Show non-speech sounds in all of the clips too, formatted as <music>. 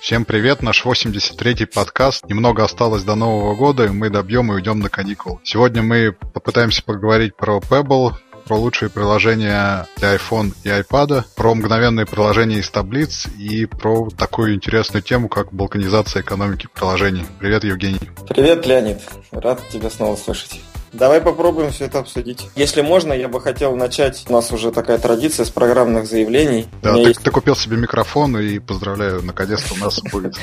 Всем привет, наш 83-й подкаст. Немного осталось до Нового года, и мы добьем и уйдем на каникулы. Сегодня мы попытаемся поговорить про Pebble, про лучшие приложения для iPhone и iPad, про мгновенные приложения из таблиц и про такую интересную тему, как балканизация экономики приложений. Привет, Евгений. Привет, Леонид. Рад тебя снова слышать. Давай попробуем все это обсудить. Если можно, я бы хотел начать. У нас уже такая традиция с программных заявлений. Да, ты, есть... ты купил себе микрофон и поздравляю, наконец-то у нас <laughs> будет.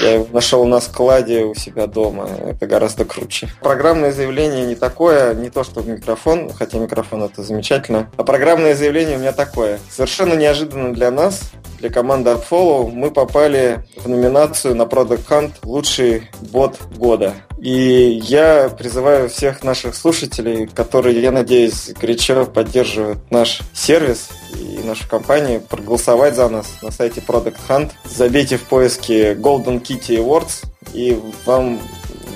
Я его нашел на складе у себя дома. Это гораздо круче. Программное заявление не такое, не то что микрофон, хотя микрофон это замечательно. А программное заявление у меня такое. Совершенно неожиданно для нас, для команды AppFollow, мы попали в номинацию на Product Hunt «Лучший бот года». И я призываю всех наших слушателей, которые, я надеюсь, горячо поддерживают наш сервис и нашу компанию, проголосовать за нас на сайте Product Hunt. Забейте в поиске Golden Kitty Awards, и вам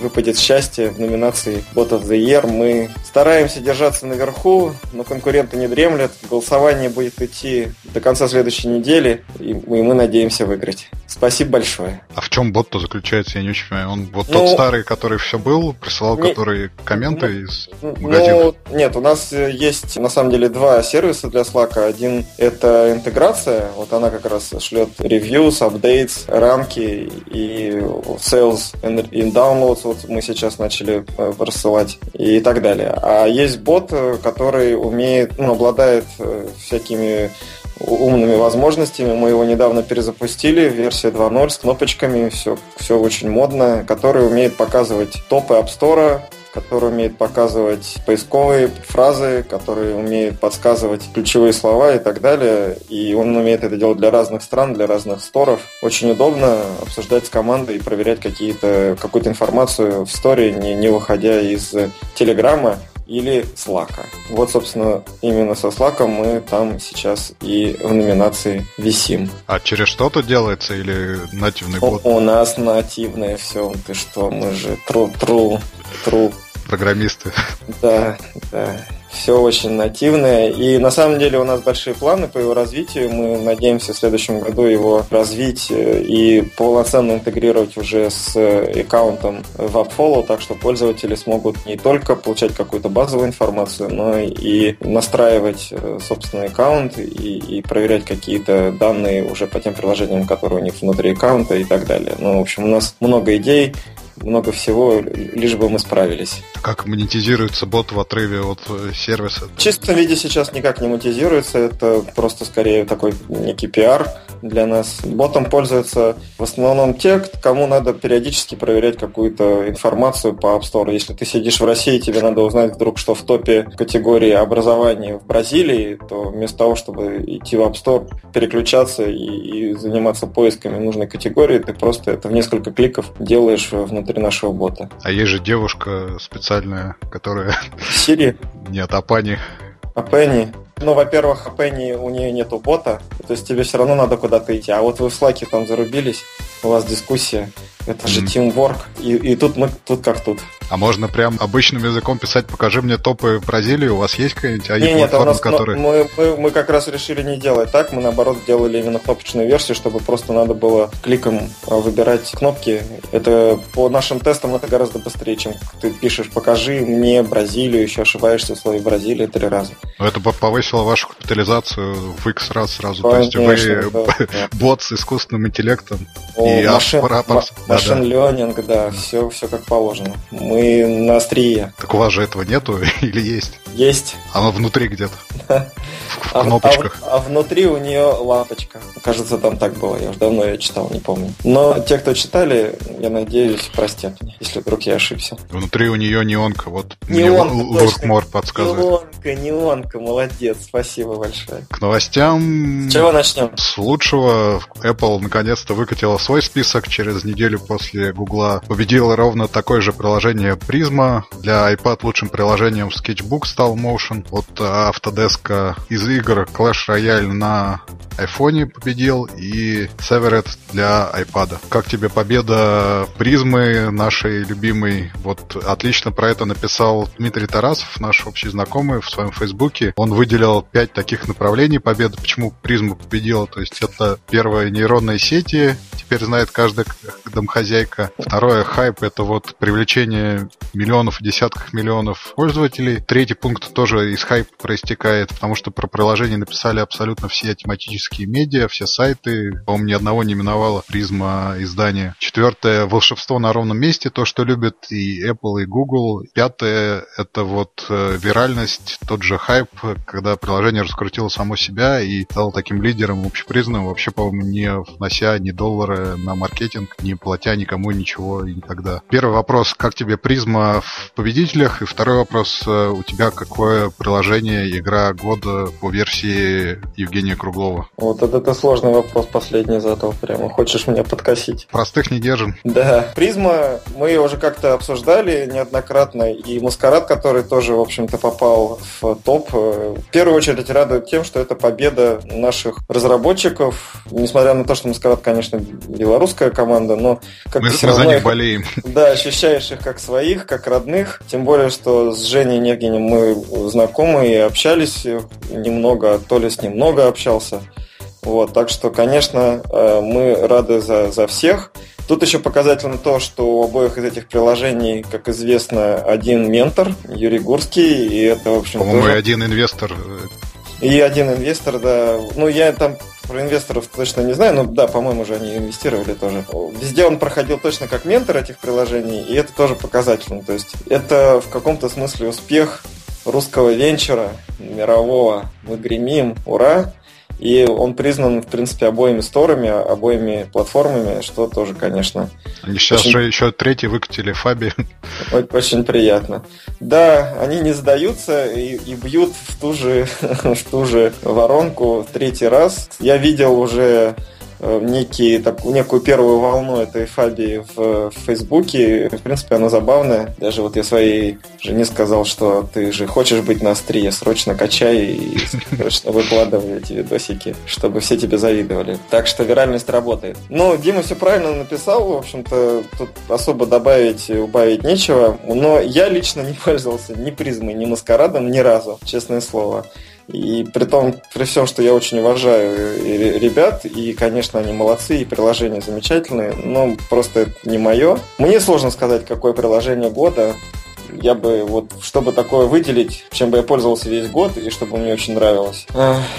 выпадет счастье в номинации Bot of the Year. Мы стараемся держаться наверху, но конкуренты не дремлят. Голосование будет идти до конца следующей недели, и мы, мы надеемся выиграть. Спасибо большое. А в чем бот-то заключается, я не очень понимаю. Он вот ну, тот старый, который все был, присылал не, который комменты ну, из магазинов? Ну, нет, у нас есть на самом деле два сервиса для Slack. Один это интеграция, вот она как раз шлет reviews, updates, рамки и sales in downloads, вот мы сейчас начали э, рассылать и так далее. А есть бот, э, который умеет, ну, обладает э, всякими умными возможностями. Мы его недавно перезапустили, версия 2.0 с кнопочками, все, все очень модно, который умеет показывать топы App Store, который умеет показывать поисковые фразы, который умеет подсказывать ключевые слова и так далее. И он умеет это делать для разных стран, для разных сторов. Очень удобно обсуждать с командой и проверять какие-то, какую-то информацию в сторе, не, не выходя из Телеграма или Slack. Вот, собственно, именно со Slack мы там сейчас и в номинации висим. А через что-то делается или нативный бот? У, у нас нативное все. Ты что, мы же true, true, true программисты. Да, да. Все очень нативное. И на самом деле у нас большие планы по его развитию. Мы надеемся в следующем году его развить э, и полноценно интегрировать уже с аккаунтом в AppFollow, так что пользователи смогут не только получать какую-то базовую информацию, но и настраивать э, собственный аккаунт и, и проверять какие-то данные уже по тем приложениям, которые у них внутри аккаунта и так далее. Ну, в общем, у нас много идей много всего, лишь бы мы справились. Как монетизируется бот в отрыве от э, сервиса? В чистом виде сейчас никак не монетизируется, это просто скорее такой некий пиар для нас. Ботом пользуются в основном те, кому надо периодически проверять какую-то информацию по App Store. Если ты сидишь в России, тебе надо узнать вдруг, что в топе категории образования в Бразилии, то вместо того, чтобы идти в App Store, переключаться и, и заниматься поисками нужной категории, ты просто это в несколько кликов делаешь внутри внутри нашего бота. А есть же девушка специальная, которая... Сири? Нет, Апани. Апани? Ну, во-первых, Апани у нее нету бота, то есть тебе все равно надо куда-то идти. А вот вы в Slack там зарубились, у вас дискуссия, это же teamwork. И, и тут мы тут как тут. А можно прям обычным языком писать, покажи мне топы Бразилии, у вас есть какая-нибудь AI не, нет, нас, который... мы, мы, мы как раз решили не делать так, мы наоборот делали именно кнопочную версию, чтобы просто надо было кликом а, выбирать кнопки. Это по нашим тестам это гораздо быстрее, чем ты пишешь покажи мне Бразилию, еще ошибаешься в слове Бразилия три раза. Но это повысило вашу капитализацию в X раз сразу. Конечно, То есть вы да, <laughs> бот с искусственным интеллектом О, и машин, машин да, ленинг, да, все, все как положено. Мы на острие. Так у вас же этого нету <laughs> или есть? Есть. Оно внутри где-то. В а кнопочках. А, а внутри у нее лампочка. Кажется, там так было. Я уже давно ее читал, не помню. Но те, кто читали, я надеюсь, простят мне, если вдруг я ошибся. Внутри у нее неонка. Вот неонка, мне Луркмор подсказывает. Неонка, неонка, молодец. Спасибо большое. К новостям... С чего начнем? С лучшего. Apple наконец-то выкатила свой список через неделю после Гугла. Победила ровно такое же приложение Prisma. Для iPad лучшим приложением Sketchbook стал Motion. От Autodesk из игр Clash Royale на iPhone победил и Severed для iPad. Как тебе победа призмы нашей любимой? Вот отлично про это написал Дмитрий Тарасов, наш общий знакомый в своем Фейсбуке. Он выделил пять таких направлений победы, почему призма победила. То есть это первое нейронные сети, теперь знает каждая домохозяйка. Второе, хайп, это вот привлечение миллионов и десятков миллионов пользователей. Третий пункт тоже из хайпа проистекает, потому что про приложение написали абсолютно все тематические медиа, все сайты. По-моему, ни одного не миновало призма издания. Четвертое, волшебство на ровном месте, то, что любят и Apple, и Google. Пятое, это вот э, виральность, тот же хайп, когда приложение раскрутило само себя и стало таким лидером общепризнанным, вообще, по-моему, не внося ни доллара на маркетинг, не платя никому ничего и никогда. Первый вопрос, как тебе призма в победителях? И второй вопрос, э, у тебя какое приложение, игра года по версии Евгения Круглова? Вот это, сложный вопрос последний задал прямо. Хочешь меня подкосить? Простых не держим. Да. Призма мы уже как-то обсуждали неоднократно. И Маскарад, который тоже, в общем-то, попал в топ. В первую очередь радует тем, что это победа наших разработчиков. Несмотря на то, что Маскарад, конечно, белорусская команда, но как мы, мы за них болеем. <laughs> Да, ощущаешь их как своих, как родных. Тем более, что с Женей Негинем мы знакомы и общались немного, то ли с ним много общался. Вот, так что, конечно, э, мы рады за, за всех. Тут еще показательно то, что у обоих из этих приложений, как известно, один ментор, Юрий Гурский, и это, в общем По-моему, тоже... один инвестор. И один инвестор, да. Ну, я там про инвесторов точно не знаю, но да, по-моему, уже они инвестировали тоже. Везде он проходил точно как ментор этих приложений, и это тоже показательно. То есть это в каком-то смысле успех русского венчура, мирового. Мы гремим, ура! И он признан, в принципе, обоими сторами, обоими платформами, что тоже, конечно... Они сейчас очень... же еще третий выкатили Фаби. Очень приятно. Да, они не сдаются и, и бьют в ту, же, <laughs> в ту же воронку в третий раз. Я видел уже некий, так, некую первую волну этой фабии в, в Фейсбуке. В принципе, она забавная. Даже вот я своей жене сказал, что ты же хочешь быть на острие, срочно качай и срочно выкладывай эти видосики, чтобы все тебе завидовали. Так что виральность работает. Ну, Дима все правильно написал, в общем-то, тут особо добавить, убавить нечего. Но я лично не пользовался ни призмой, ни маскарадом ни разу, честное слово. И при том, при всем, что я очень уважаю ребят, и, конечно, они молодцы, и приложения замечательные, но просто это не мое. Мне сложно сказать, какое приложение года я бы вот, чтобы такое выделить, чем бы я пользовался весь год и чтобы мне очень нравилось.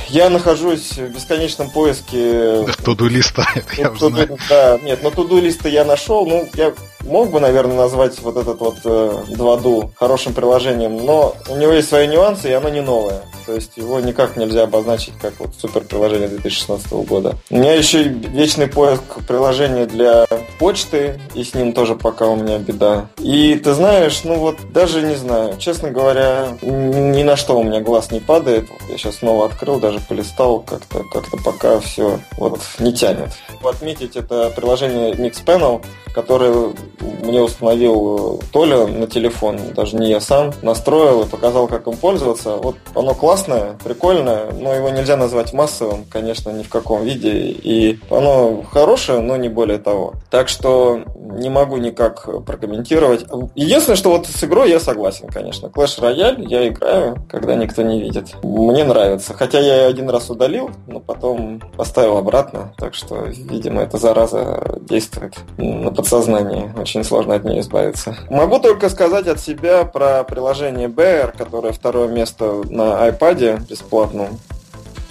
Я нахожусь в бесконечном поиске... Туду-листа, <laughs> я знаю. Да, нет, но туду-листа я нашел, ну, я мог бы, наверное, назвать вот этот вот э, 2 хорошим приложением, но у него есть свои нюансы, и оно не новое. То есть его никак нельзя обозначить как вот супер приложение 2016 года. У меня еще вечный поиск приложения для почты, и с ним тоже пока у меня беда. И ты знаешь, ну вот даже не знаю, честно говоря, ни на что у меня глаз не падает. Я сейчас снова открыл, даже полистал, как-то как пока все вот не тянет. Отметить это приложение Mixpanel, которое мне установил Толя на телефон, даже не я сам, настроил и показал, как им пользоваться. Вот оно классное, прикольное, но его нельзя назвать массовым, конечно, ни в каком виде. И оно хорошее, но не более того. Так что не могу никак прокомментировать. Единственное, что вот с игрой я согласен, конечно. Clash Royale я играю, когда никто не видит. Мне нравится. Хотя я один раз удалил, но потом поставил обратно. Так что, видимо, эта зараза действует на подсознании. Очень сложно от нее избавиться. Могу только сказать от себя про приложение BR, которое второе место на iPad бесплатном.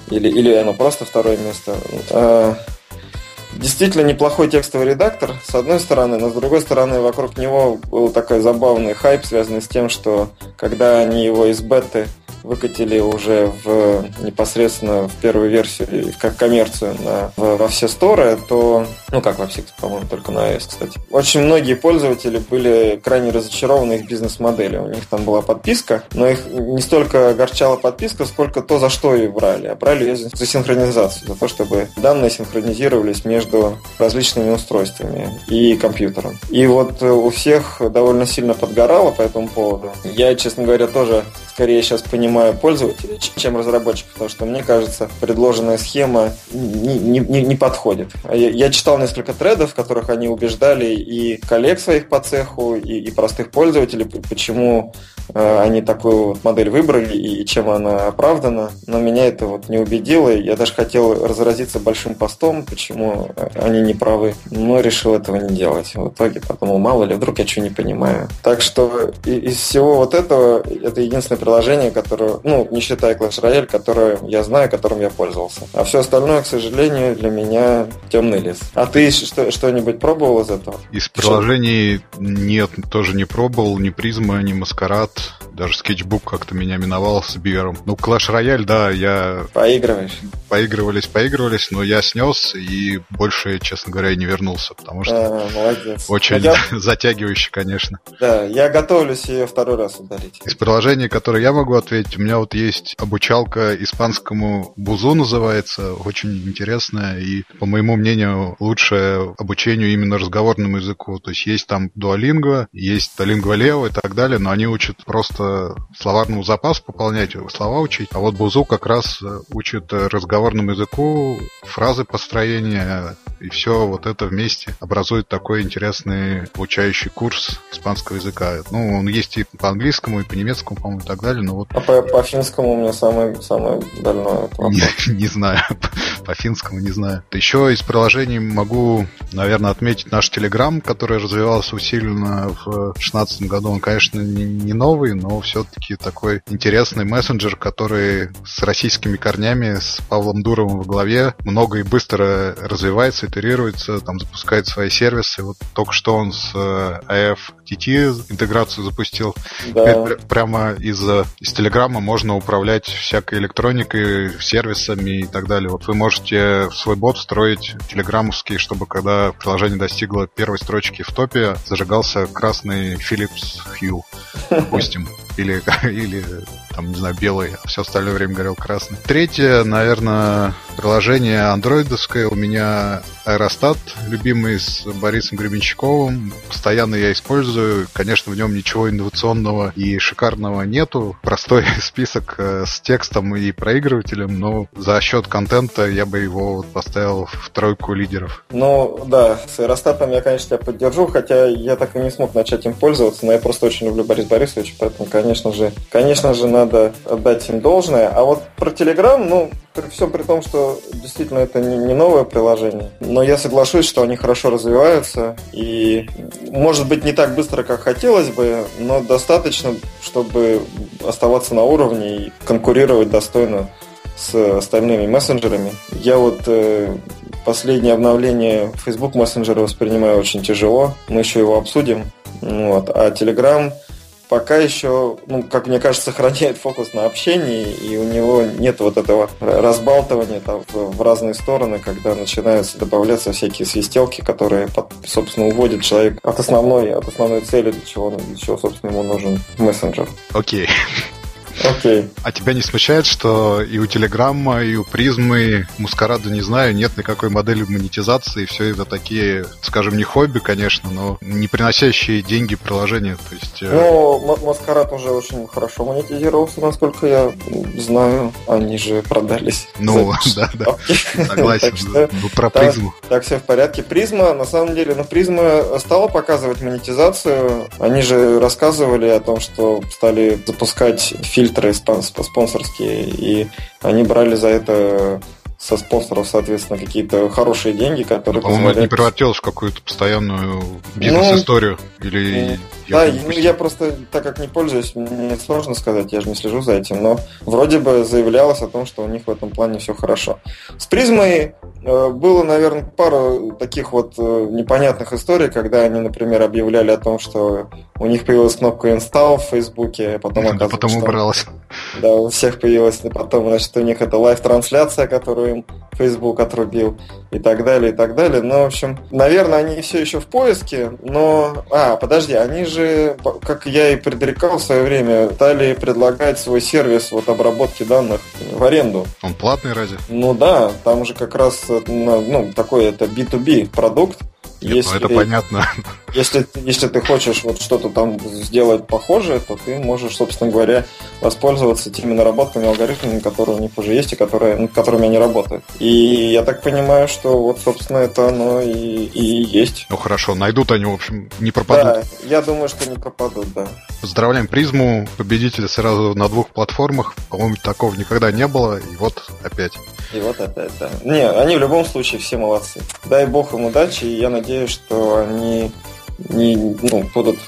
Или, или оно просто второе место. Действительно неплохой текстовый редактор, с одной стороны, но с другой стороны, вокруг него был такой забавный хайп, связанный с тем, что когда они его из беты выкатили уже в непосредственно в первую версию, как коммерцию на, в, во все сторы, то, ну как во все, по-моему, только на iOS, кстати. Очень многие пользователи были крайне разочарованы их бизнес-модели. У них там была подписка, но их не столько огорчала подписка, сколько то, за что ее брали. А брали ее за синхронизацию, за то, чтобы данные синхронизировались между различными устройствами и компьютером. И вот у всех довольно сильно подгорало по этому поводу. Я, честно говоря, тоже скорее сейчас понимаю, пользователей, чем разработчиков, потому что мне кажется, предложенная схема не, не, не подходит. Я, я читал несколько тредов, в которых они убеждали и коллег своих по цеху, и, и простых пользователей, почему э, они такую вот модель выбрали и чем она оправдана. Но меня это вот не убедило. Я даже хотел разразиться большим постом, почему они не правы, но решил этого не делать. В итоге подумал, мало ли, вдруг я что не понимаю. Так что из всего вот этого, это единственное приложение, которое, ну, не считая Clash Royale, которое я знаю, которым я пользовался. А все остальное, к сожалению, для меня темный лес. А ты что- что-нибудь пробовал из этого? Из приложений нет, тоже не пробовал, ни Призма, ни Маскарад, даже скетчбук как-то меня миновал с Бивером. Ну, Clash Royale, да, я... Поигрываешь? Поигрывались, поигрывались, но я снес и больше, честно говоря, и не вернулся, потому что... А, молодец. Очень я... <laughs> затягивающе, конечно. Да, я готовлюсь ее второй раз ударить. Из приложений, которые я могу ответить, у меня вот есть обучалка испанскому бузу называется, очень интересная и, по моему мнению, лучшее обучению именно разговорному языку. То есть есть там дуалингва, есть Duolingo Leo и так далее, но они учат просто словарному запасу пополнять, слова учить. А вот бузу как раз учит разговорному языку, фразы построения, и все вот это вместе образует такой интересный обучающий курс испанского языка. Ну, он есть и по английскому, и по немецкому, по-моему, и так далее, но вот... А по, по финскому у меня самое, самое дальное не, <laughs> не знаю, по финскому не знаю. Еще из приложений могу, наверное, отметить наш Telegram, который развивался усиленно в 2016 году. Он, конечно, не новый, но все-таки такой интересный мессенджер, который с российскими корнями, с Павлом Дуровым в главе, много и быстро развивается, итерируется, там запускает свои сервисы. Вот только что он с AFTT интеграцию запустил. Да. Теперь прямо из, из Телеграма можно управлять всякой электроникой, сервисами и так далее. Вот вы можете свой бот строить телеграммовский, чтобы когда приложение достигло первой строчки в топе, зажигался красный Philips Hue, допустим. <laughs> Или, <laughs> или там, не знаю, белый, а все остальное время горел красный. Третье, наверное, приложение андроидовское. У меня Аэростат, любимый с Борисом Гребенщиковым. Постоянно я использую. Конечно, в нем ничего инновационного и шикарного нету. Простой <laughs> список э, с текстом и проигрывателем, но за счет контента я бы его поставил в тройку лидеров. Ну, да, с Аэростатом я, конечно, тебя поддержу, хотя я так и не смог начать им пользоваться, но я просто очень люблю Бориса Борисовича, поэтому, конечно же, конечно же, надо отдать им должное. А вот про Telegram, ну, при всем при том, что действительно это не новое приложение, но я соглашусь, что они хорошо развиваются и, может быть, не так быстро, как хотелось бы, но достаточно, чтобы оставаться на уровне и конкурировать достойно с остальными мессенджерами. Я вот э, последнее обновление Facebook мессенджера воспринимаю очень тяжело. Мы еще его обсудим. Вот. А Telegram пока еще, ну, как мне кажется, <laughs> сохраняет фокус на общении, и у него нет вот этого разбалтывания там, в, разные стороны, когда начинаются добавляться всякие свистелки, которые, собственно, уводят человека от основной, от основной цели, для чего, для чего собственно, ему нужен мессенджер. Окей. Okay. Окей. А тебя не смущает, что и у Телеграмма, и у Призмы, Мускарада, не знаю, нет никакой модели монетизации, все это такие, скажем, не хобби, конечно, но не приносящие деньги приложения. То есть, э, ну, Маскарад уже очень хорошо монетизировался, насколько я знаю. Они же продались. Ну, <laughs> да, да. Согласен. Ну, про Призму. Так, все в порядке. Призма, на самом деле, ну, Призма стала показывать монетизацию. Они же рассказывали о том, что стали запускать фильмы фильтры спонсорские, и они брали за это со спонсоров, соответственно, какие-то хорошие деньги, которые ну, позволяют... не превратилось в какую-то постоянную бизнес-историю? Ну, Или да, ну, я просто, так как не пользуюсь, мне сложно сказать, я же не слежу за этим, но вроде бы заявлялось о том, что у них в этом плане все хорошо. С призмой э, было, наверное, пару таких вот э, непонятных историй, когда они, например, объявляли о том, что у них появилась кнопка install в Фейсбуке, а потом <laughs> оказалось, потом что... убралась. Да, у всех появилась, потом, значит, у них это live -трансляция, которую Facebook отрубил, и так далее, и так далее. Ну, в общем, наверное, они все еще в поиске, но... А, подожди, они же как я и предрекал в свое время, стали предлагать свой сервис вот обработки данных в аренду. Он платный разве? Ну да, там же как раз ну, такой это B2B продукт. Нет, Если... ну это понятно. Если, если ты хочешь вот что-то там сделать похожее, то ты можешь, собственно говоря, воспользоваться теми наработками, алгоритмами, которые у них уже есть и которые, над которыми они работают. И я так понимаю, что вот, собственно, это оно и, и есть. Ну хорошо, найдут они, в общем, не пропадут. Да, я думаю, что не пропадут, да. Поздравляем призму, победителя сразу на двух платформах. По-моему, такого никогда не было, и вот опять. И вот опять, да. Не, они в любом случае все молодцы. Дай бог им удачи, и я надеюсь, что они не, ну, будут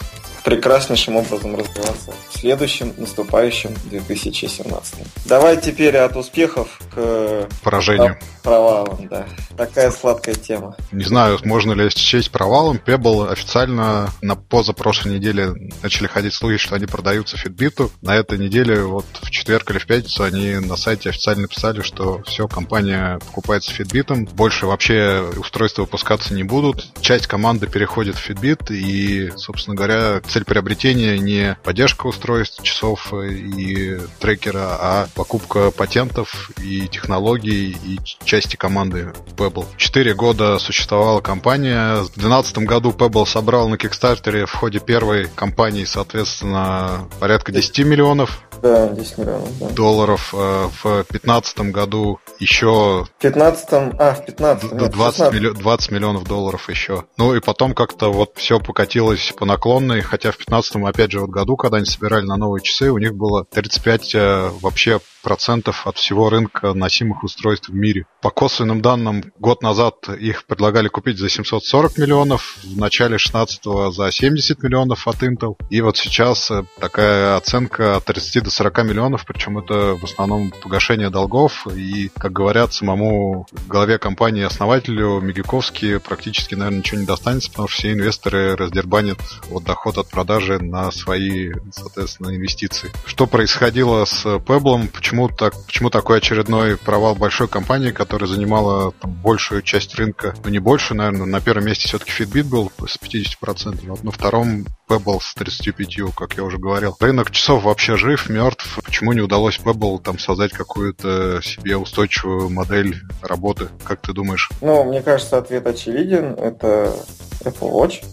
прекраснейшим образом развиваться в следующем наступающем 2017. Давай теперь от успехов к поражению. Провалом, да. Такая сладкая тема. Не знаю, можно ли счесть провалом. Pebble официально на позапрошлой неделе начали ходить слухи, что они продаются Fitbit. На этой неделе, вот в четверг или в пятницу, они на сайте официально написали, что все, компания покупается Fitbit. Больше вообще устройства выпускаться не будут. Часть команды переходит в Fitbit, и, собственно говоря, цель приобретения не поддержка устройств, часов и трекера, а покупка патентов и технологий и части команды Pebble. Четыре года существовала компания. В 2012 году Pebble собрал на Кикстартере в ходе первой кампании, соответственно, порядка 10 миллионов да, 10 миллионов, да. долларов. Э, в 2015 году еще... В 15 а, в 15 нет, 20, милли... 20 миллионов долларов еще. Ну и потом как-то вот все покатилось по наклонной, хотя в 15 опять же вот году, когда они собирали на новые часы, у них было 35 э, вообще процентов от всего рынка носимых устройств в мире. По косвенным данным, год назад их предлагали купить за 740 миллионов, в начале 16 за 70 миллионов от Intel. И вот сейчас э, такая оценка от 30 до 40 миллионов, причем это в основном погашение долгов. И, как говорят, самому главе компании основателю Мегиковски практически, наверное, ничего не достанется, потому что все инвесторы раздербанят вот доход от продажи на свои, соответственно, инвестиции. Что происходило с Pebble, почему почему, так, почему такой очередной провал большой компании, которая занимала там, большую часть рынка, ну не больше, наверное, на первом месте все-таки Fitbit был с 50%, вот на втором Pebble с 35%, как я уже говорил. Рынок часов вообще жив, мертв. Почему не удалось Pebble там создать какую-то себе устойчивую модель работы? Как ты думаешь? Ну, мне кажется, ответ очевиден. Это Apple Watch.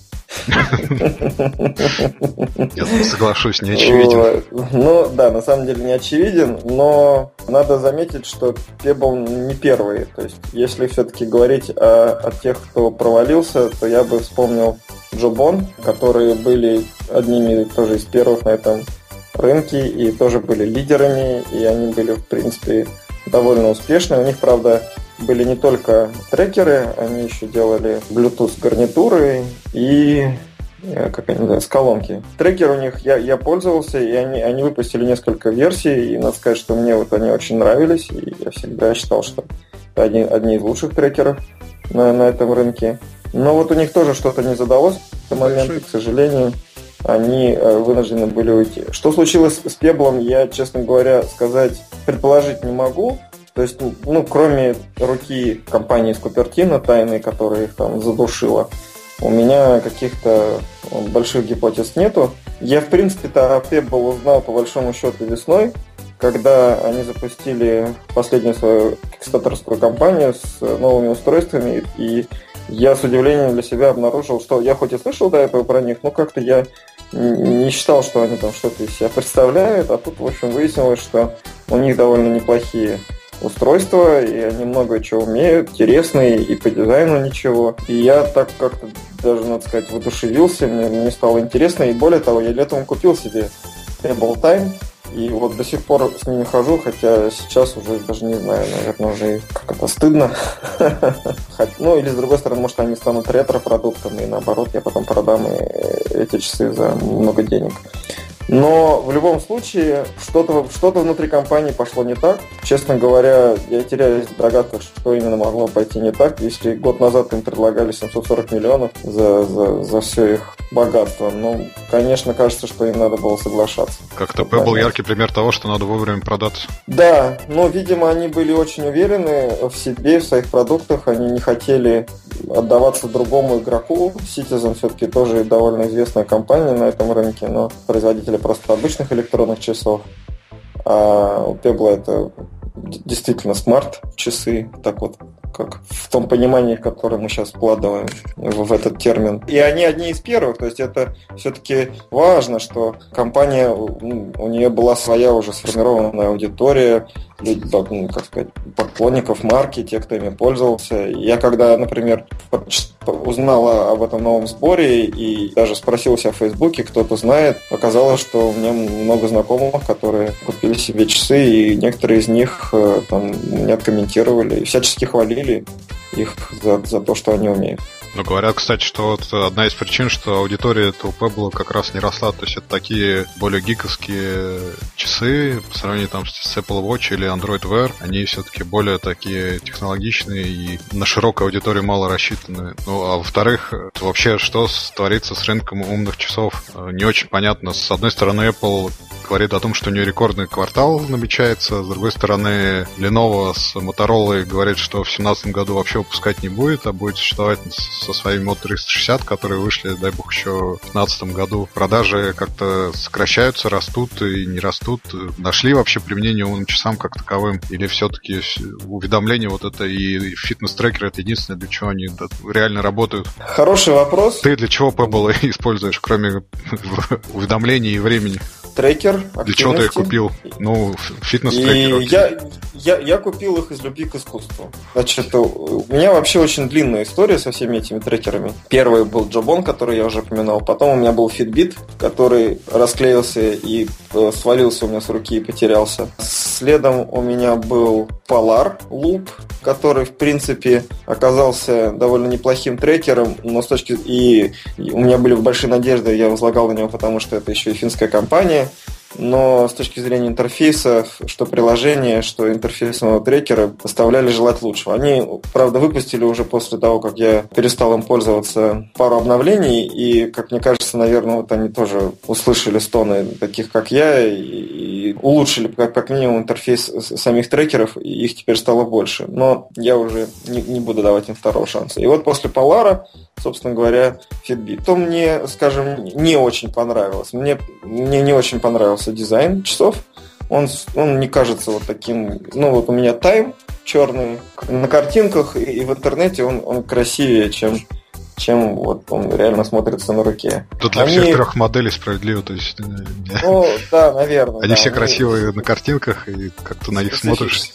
Я соглашусь, не очевиден. Ну да, на самом деле не очевиден, но надо заметить, что Pebble не первый. То есть, если все-таки говорить о, о тех, кто провалился, то я бы вспомнил Джобон, которые были одними тоже из первых на этом рынке и тоже были лидерами, и они были, в принципе, довольно успешны. У них, правда, были не только трекеры, они еще делали Bluetooth гарнитуры и э, как они называются, колонки. Трекер у них я, я пользовался, и они, они выпустили несколько версий, и надо сказать, что мне вот они очень нравились, и я всегда считал, что это одни, одни из лучших трекеров на, на этом рынке. Но вот у них тоже что-то не задалось в этот момент, к сожалению, они э, вынуждены были уйти. Что случилось с Пеблом, я, честно говоря, сказать, предположить не могу, то есть, ну, кроме руки компании Купертино, тайной, которая их там задушила, у меня каких-то больших гипотез нету. Я, в принципе-то, о Pebble узнал по большому счету весной, когда они запустили последнюю свою кикстаторскую кампанию с новыми устройствами, и я с удивлением для себя обнаружил, что я хоть и слышал до этого про них, но как-то я не считал, что они там что-то из себя представляют, а тут, в общем, выяснилось, что у них довольно неплохие устройства, и они много чего умеют, интересные, и по дизайну ничего. И я так как-то даже, надо сказать, воодушевился, мне, мне стало интересно, и более того, я летом купил себе Table Time, и вот до сих пор с ними хожу, хотя сейчас уже даже не знаю, наверное, уже как это стыдно. <laughs> Ну, или с другой стороны, может, они станут ретро-продуктами, и наоборот, я потом продам эти часы за много денег. Но в любом случае что-то что внутри компании пошло не так. Честно говоря, я теряюсь в догадках, что именно могло пойти не так. Если год назад им предлагали 740 миллионов за, за, за все их богатство, ну, конечно, кажется, что им надо было соглашаться. Как-то был яркий пример того, что надо вовремя продаться. Да, но, видимо, они были очень уверены в себе, в своих продуктах. Они не хотели отдаваться другому игроку. Citizen все-таки тоже довольно известная компания на этом рынке, но производитель производителя просто обычных электронных часов. А у Pebble это действительно смарт-часы, так вот как в том понимании, которое мы сейчас вкладываем в, в этот термин. И они одни из первых, то есть это все-таки важно, что компания, у нее была своя уже сформированная аудитория, ну, как сказать, поклонников марки, те, кто ими пользовался. Я когда, например, узнала об этом новом сборе и даже спросил себя в Фейсбуке, кто-то знает, оказалось, что у меня много знакомых, которые купили себе часы, и некоторые из них э, там меня откомментировали и всячески хвалили их за, за то, что они умеют. Ну, говорят, кстати, что вот одна из причин, что аудитория этого Pebble как раз не росла. То есть это такие более гиковские часы по сравнению там с Apple Watch или Android Wear. Они все-таки более такие технологичные и на широкую аудиторию мало рассчитаны. Ну, а во-вторых, вообще, что творится с рынком умных часов, не очень понятно. С одной стороны, Apple говорит о том, что у нее рекордный квартал намечается. С другой стороны, Lenovo с Motorola говорит, что в 2017 году вообще выпускать не будет, а будет существовать со своими Mod 360, которые вышли, дай бог, еще в 2015 году. Продажи как-то сокращаются, растут и не растут. Нашли вообще применение умным часам как таковым? Или все-таки уведомления вот это и фитнес-трекер это единственное, для чего они реально работают? Хороший вопрос. Ты для чего Pebble <laughs> используешь, кроме <laughs> уведомлений и времени? Трекер Для чего ты их купил? Ну, фитнес-трекер. Я, я, я купил их из любви к искусству. Значит, у меня вообще очень длинная история со всеми этими трекерами. Первый был Джобон, который я уже упоминал. Потом у меня был Fitbit, который расклеился и э, свалился у меня с руки и потерялся. Следом у меня был Polar Loop, который, в принципе, оказался довольно неплохим трекером, но с точки... И у меня были большие надежды, я возлагал на него, потому что это еще и финская компания, но с точки зрения интерфейса, что приложение, что интерфейс самого трекера оставляли желать лучшего. Они, правда, выпустили уже после того, как я перестал им пользоваться пару обновлений, и, как мне кажется, наверное, вот они тоже услышали стоны таких, как я, и улучшили, как, как минимум, интерфейс самих трекеров, и их теперь стало больше. Но я уже не, не буду давать им второго шанса. И вот после Polar, собственно говоря, Fitbit, то мне, скажем, не очень понравилось. Мне, мне не очень понравился понравился дизайн часов. Он, он не кажется вот таким... Ну, вот у меня тайм черный. На картинках и в интернете он, он красивее, чем чем вот он реально смотрится на руке. Тут для Они... всех трех моделей справедливо, то есть... Э, ну, да, наверное. Они да, все красивые на картинках, и как-то на них смотришь.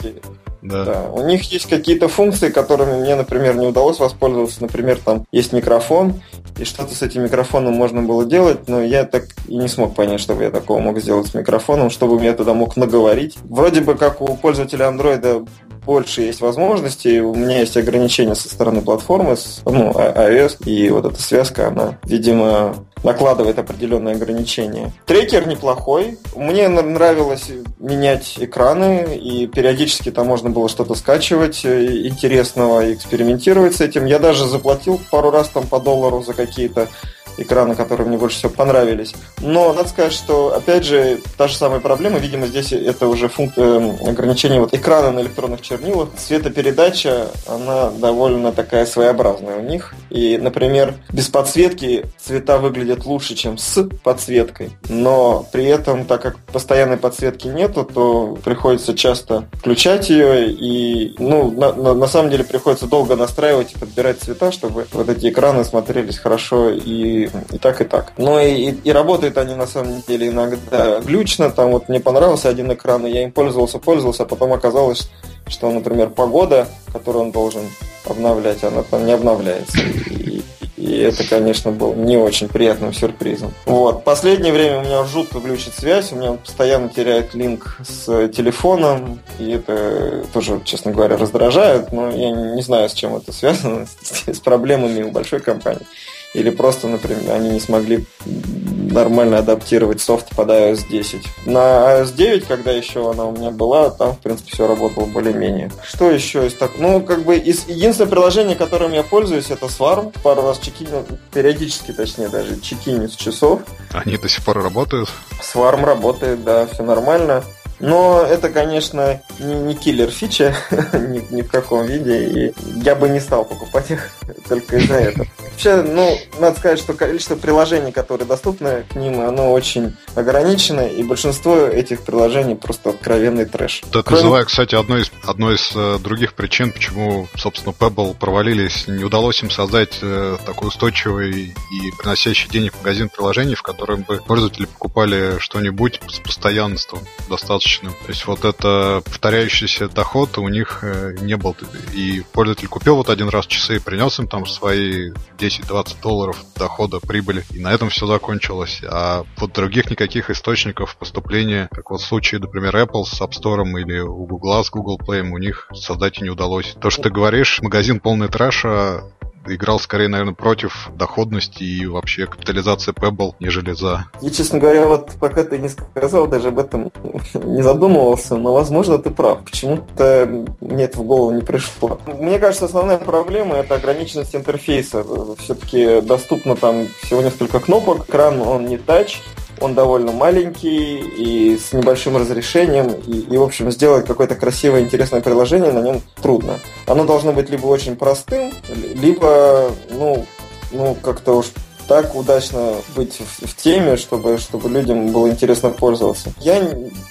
Да. да. У них есть какие-то функции, которыми мне, например, не удалось воспользоваться. Например, там есть микрофон, и что-то с этим микрофоном можно было делать, но я так и не смог понять, чтобы я такого мог сделать с микрофоном, чтобы я туда мог наговорить. Вроде бы как у пользователя андроида больше есть возможностей. У меня есть ограничения со стороны платформы, ну, а, iOS, и вот эта связка, она, видимо, накладывает определенные ограничения. Трекер неплохой. Мне нравилось менять экраны, и периодически там можно было что-то скачивать э, интересного, экспериментировать с этим. Я даже заплатил пару раз там по доллару за какие-то экраны, которые мне больше всего понравились. Но надо сказать, что, опять же, та же самая проблема, видимо, здесь это уже функ... э, ограничение вот экрана на электронных чернилах. Цветопередача, она довольно такая своеобразная у них. И, например, без подсветки цвета выглядят лучше, чем с подсветкой. Но при этом, так как постоянной подсветки нету, то приходится часто включать ее. И, ну, на, на, на самом деле приходится долго настраивать и подбирать цвета, чтобы вот эти экраны смотрелись хорошо и и, так, и так. Но и, и, и работают они на самом деле иногда глючно. Там вот мне понравился один экран, и я им пользовался, пользовался, а потом оказалось, что, например, погода, которую он должен обновлять, она там не обновляется. И, и это, конечно, был не очень приятным сюрпризом. Вот. Последнее время у меня жутко глючит связь, у меня постоянно теряет линк с телефоном, и это тоже, честно говоря, раздражает, но я не знаю, с чем это связано, <laughs> с, с проблемами у большой компании или просто, например, они не смогли нормально адаптировать софт под iOS 10. На iOS 9, когда еще она у меня была, там, в принципе, все работало более-менее. Что еще из так? Ну, как бы, из... единственное приложение, которым я пользуюсь, это Swarm. Пару раз чекинил, периодически, точнее, даже чекиню с часов. Они до сих пор работают? Swarm работает, да, все нормально. Но это, конечно, не, не киллер фича <laughs> ни, ни в каком виде, и я бы не стал покупать их <laughs> только из-за этого. Вообще, ну, надо сказать, что количество приложений, которые доступны к ним, оно очень ограничено, и большинство этих приложений просто откровенный трэш. Это Кроме... называю, кстати, одной из, одной из э, других причин, почему, собственно, Pebble провалились. Не удалось им создать э, такой устойчивый и приносящий денег магазин приложений, в котором бы пользователи покупали что-нибудь с постоянством достаточным. То есть вот это повторяющийся доход у них э, не был. И пользователь купил вот один раз часы и принес им там свои 10-20 долларов дохода, прибыли. И на этом все закончилось. А вот других никаких источников поступления, как вот в случае, например, Apple с App Store или у Google с Google Play, у них создать и не удалось. То, что ты говоришь, магазин полный трэша, играл скорее, наверное, против доходности и вообще капитализации Pebble, нежели за. И, честно говоря, вот пока ты не сказал, даже об этом <laughs> не задумывался, но, возможно, ты прав. Почему-то мне это в голову не пришло. Мне кажется, основная проблема – это ограниченность интерфейса. Все-таки доступно там всего несколько кнопок, экран, он не тач, он довольно маленький и с небольшим разрешением, и, и в общем, сделать какое-то красивое, интересное приложение на нем трудно. Оно должно быть либо очень простым, либо, ну, ну как-то уж так удачно быть в, в теме, чтобы, чтобы людям было интересно пользоваться. Я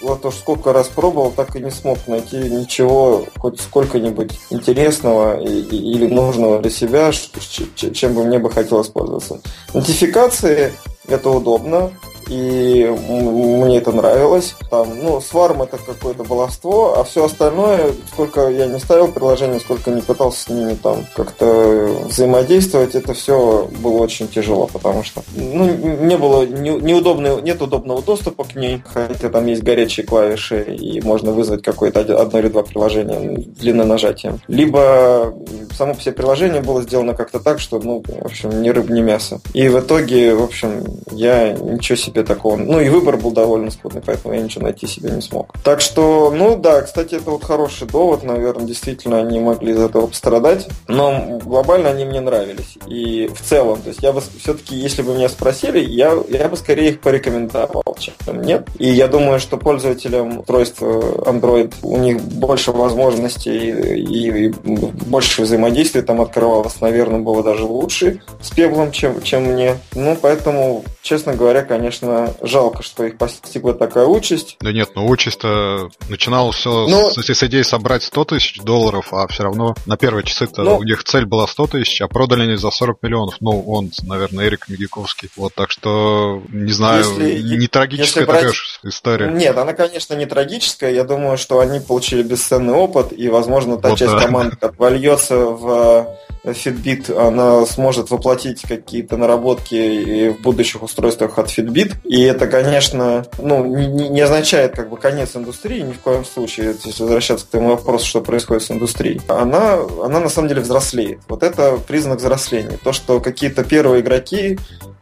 вот уж сколько раз пробовал, так и не смог найти ничего хоть сколько-нибудь интересного и, и, или нужного для себя, чем бы мне бы хотелось пользоваться. Нотификации это удобно, и мне это нравилось. Там, ну, сварм это какое-то баловство, а все остальное, сколько я не ставил приложение, сколько не пытался с ними там как-то взаимодействовать, это все было очень тяжело, потому что ну, не было не, неудобного, нет удобного доступа к ней, хотя там есть горячие клавиши, и можно вызвать какое-то одно или два приложения длиннонажатием. Либо само себе приложение было сделано как-то так, что, ну, в общем, ни рыб, ни мясо. И в итоге, в общем, я ничего себе себе такого. Ну и выбор был довольно скудный, поэтому я ничего найти себе не смог. Так что, ну да, кстати, это вот хороший довод, наверное, действительно они могли из этого пострадать, но глобально они мне нравились. И в целом, то есть я бы все-таки, если бы меня спросили, я, я бы скорее их порекомендовал, чем нет. И я думаю, что пользователям устройств Android у них больше возможностей и, и больше взаимодействия там открывалось, наверное, было даже лучше с Пеблом, чем, чем мне. Ну, поэтому, честно говоря, конечно, конечно, жалко, что их постигла такая участь. Да нет, ну участь-то начинало все Но... с, с идеей собрать 100 тысяч долларов, а все равно на первые часы-то Но... у них цель была 100 тысяч, а продали они за 40 миллионов. Ну, он, наверное, Эрик Медиковский. Вот, так что, не знаю, если, не трагическая брать... такая история. Нет, она, конечно, не трагическая. Я думаю, что они получили бесценный опыт, и, возможно, та вот часть да. команды вольется в Fitbit, она сможет воплотить какие-то наработки в будущих устройствах от Fitbit. И это, конечно, ну, не, не означает как бы конец индустрии ни в коем случае, если возвращаться к тому вопросу, что происходит с индустрией. Она, она на самом деле взрослеет. Вот это признак взросления. То, что какие-то первые игроки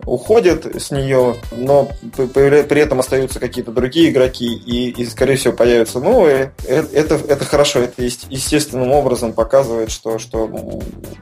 уходят с нее, но при этом остаются какие-то другие игроки, и, и скорее всего, появятся новые. Э, это, это хорошо, это естественным образом показывает, что, что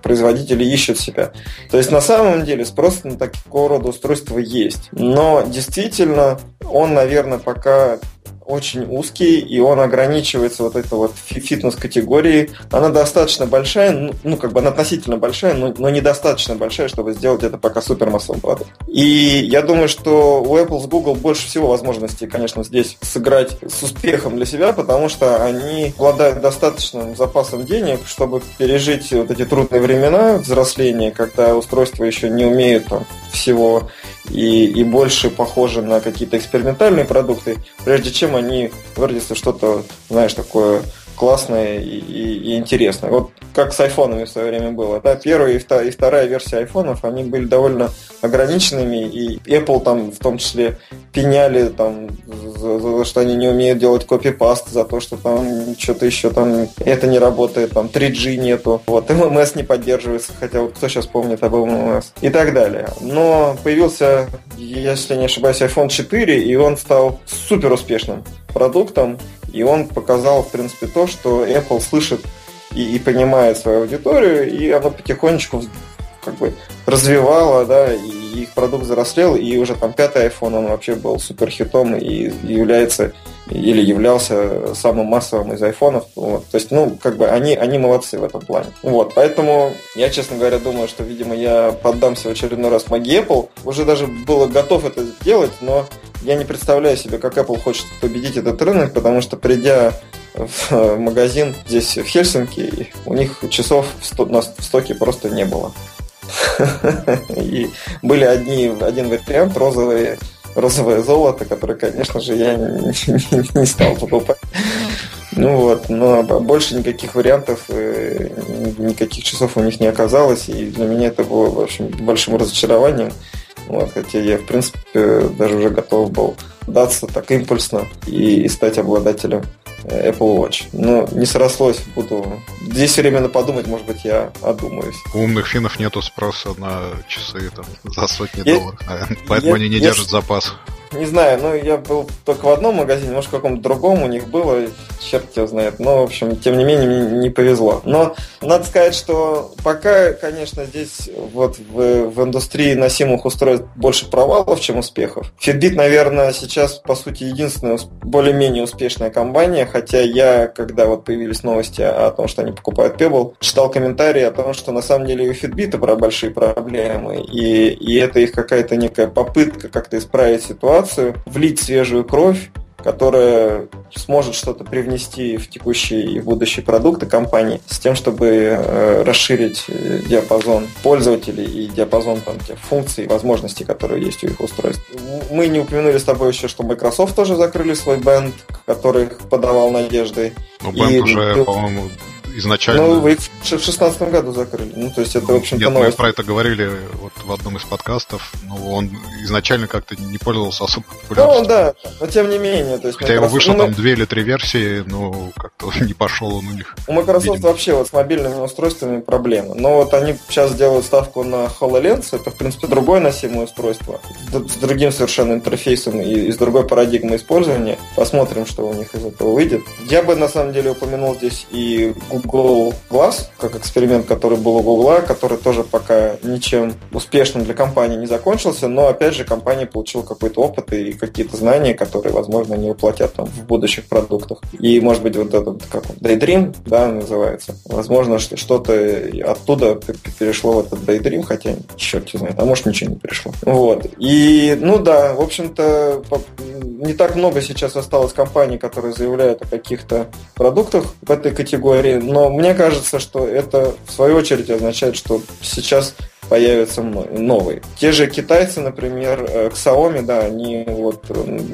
производители ищут себя. То есть, на самом деле, спрос на такого рода устройства есть. Но действительно, он, наверное, пока очень узкий, и он ограничивается вот этой вот фитнес-категорией. Она достаточно большая, ну, ну, как бы она относительно большая, но, но недостаточно большая, чтобы сделать это пока супермассовым продуктом. И я думаю, что у Apple с Google больше всего возможностей, конечно, здесь сыграть с успехом для себя, потому что они обладают достаточным запасом денег, чтобы пережить вот эти трудные времена взросления, когда устройства еще не умеют там, всего и, и больше похожи на какие-то экспериментальные продукты, прежде чем они выродятся что-то, знаешь, такое классное и, и, и интересное. Вот как с айфонами в свое время было. Да, первая и вторая, и вторая версия айфонов, они были довольно ограниченными, и Apple там в том числе пеняли там, за, за что они не умеют делать копипаст, за то, что там что-то еще там это не работает, там 3G нету, вот, ММС не поддерживается, хотя вот кто сейчас помнит об ММС и так далее. Но появился, если не ошибаюсь, iPhone 4, и он стал супер успешным продуктом, и он показал, в принципе, то, что Apple слышит и, и понимает свою аудиторию, и оно потихонечку как бы развивало, да, и их продукт взрослел, и уже там пятый iPhone, он вообще был супер хитом и является или являлся самым массовым из айфонов. Вот. То есть, ну, как бы они, они молодцы в этом плане. Вот, поэтому я, честно говоря, думаю, что, видимо, я поддамся в очередной раз магии Apple. Уже даже было готов это сделать, но я не представляю себе, как Apple хочет победить этот рынок, потому что придя в магазин здесь в Хельсинки, у них часов на стоке просто не было. <laughs> И были одни, один вариант розовые розовое золото, которое, конечно же, я не, не стал покупать. Ну вот, но больше никаких вариантов, э, никаких часов у них не оказалось, и для меня это было, в общем, большим разочарованием. Вот, хотя я, в принципе, даже уже готов был даться так импульсно и стать обладателем Apple Watch. Но не срослось, буду... Здесь временно подумать, может быть, я одумаюсь. У умных финнов нету спроса на часы там, за сотни я... долларов, поэтому я... они не я... держат запас. Не знаю, ну я был только в одном магазине, может в каком-то другом у них было, черт его знает. Но, в общем, тем не менее, мне не повезло. Но надо сказать, что пока, конечно, здесь вот в, в индустрии носимых устройств больше провалов, чем успехов. Fitbit, наверное, сейчас, по сути, единственная более-менее успешная компания, хотя я, когда вот появились новости о том, что они покупают Pebble, читал комментарии о том, что на самом деле у Fitbit большие проблемы, и, и это их какая-то некая попытка как-то исправить ситуацию, ситуацию, влить свежую кровь, которая сможет что-то привнести в текущие и будущие продукты компании с тем, чтобы э, расширить э, диапазон пользователей и диапазон там, тех функций и возможностей, которые есть у их устройств. Мы не упомянули с тобой еще, что Microsoft тоже закрыли свой бенд, который подавал надежды. Ну, бенд уже, по-моему, изначально... Ну, вы их в шестнадцатом году закрыли. Ну, то есть это, в общем-то, Нет, новость. мы про это говорили вот в одном из подкастов. но он изначально как-то не пользовался особо популярностью. Ну, да, но тем не менее. То есть Хотя его вышло ну, там мы... две или три версии, но как-то не пошел он у них. У Microsoft видимо. вообще вот с мобильными устройствами проблемы. Но вот они сейчас делают ставку на HoloLens. Это, в принципе, другое носимое устройство. С другим совершенно интерфейсом и, и с другой парадигмой использования. Посмотрим, что у них из этого выйдет. Я бы, на самом деле, упомянул здесь и Google Glass, как эксперимент, который был у Google, который тоже пока ничем успешным для компании не закончился, но опять же компания получила какой-то опыт и какие-то знания, которые, возможно, не воплотят там, в будущих продуктах. И, может быть, вот этот, как он, Daydream, да, называется. Возможно, что что-то оттуда перешло в этот Daydream, хотя черт его знает, а может ничего не перешло. Вот. И, ну да, в общем-то, не так много сейчас осталось компаний, которые заявляют о каких-то продуктах в этой категории, но мне кажется, что это в свою очередь означает, что сейчас появятся новые. Те же китайцы, например, э, Xiaomi, да, они вот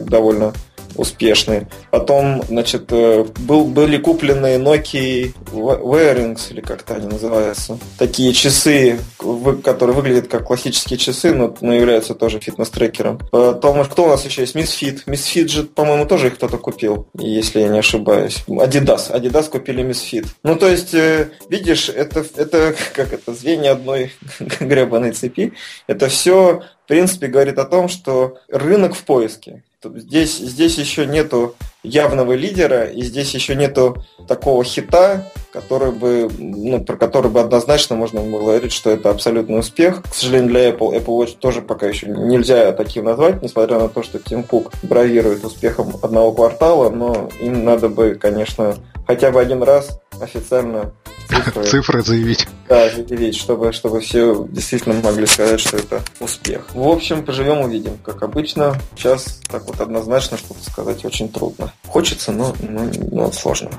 довольно успешные. Потом, значит, э, был, были куплены Nokia Wearings, или как-то они называются. Такие часы, которые выглядят как классические часы, но, но являются тоже фитнес-трекером. Потом, кто у нас еще есть? Misfit. Misfit же, по-моему, тоже их кто-то купил, если я не ошибаюсь. Adidas. Adidas купили Misfit. Ну, то есть, э, видишь, это, это <laughs> как это, звенья одной <laughs> гребаной цепи. Это все, в принципе, говорит о том, что рынок в поиске. Здесь, здесь еще нету явного лидера, и здесь еще нету такого хита, который бы, ну, про который бы однозначно можно было говорить, что это абсолютный успех. К сожалению, для Apple, Apple Watch тоже пока еще нельзя таким назвать, несмотря на то, что Тим Кук бравирует успехом одного квартала, но им надо бы, конечно, хотя бы один раз официально цифры, цифры заявить. Да, заявить, чтобы, чтобы все действительно могли сказать, что это успех. В общем, поживем, увидим. Как обычно, сейчас так вот однозначно что-то сказать очень трудно. Хочется, но, но, но сложно.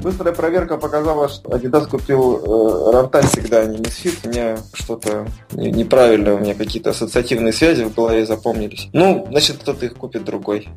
Быстрая проверка показала, что Adidas купил э, Равталь всегда, а не Misfit. У меня что-то неправильно, у меня какие-то ассоциативные связи в голове запомнились. Ну, значит, кто-то их купит другой.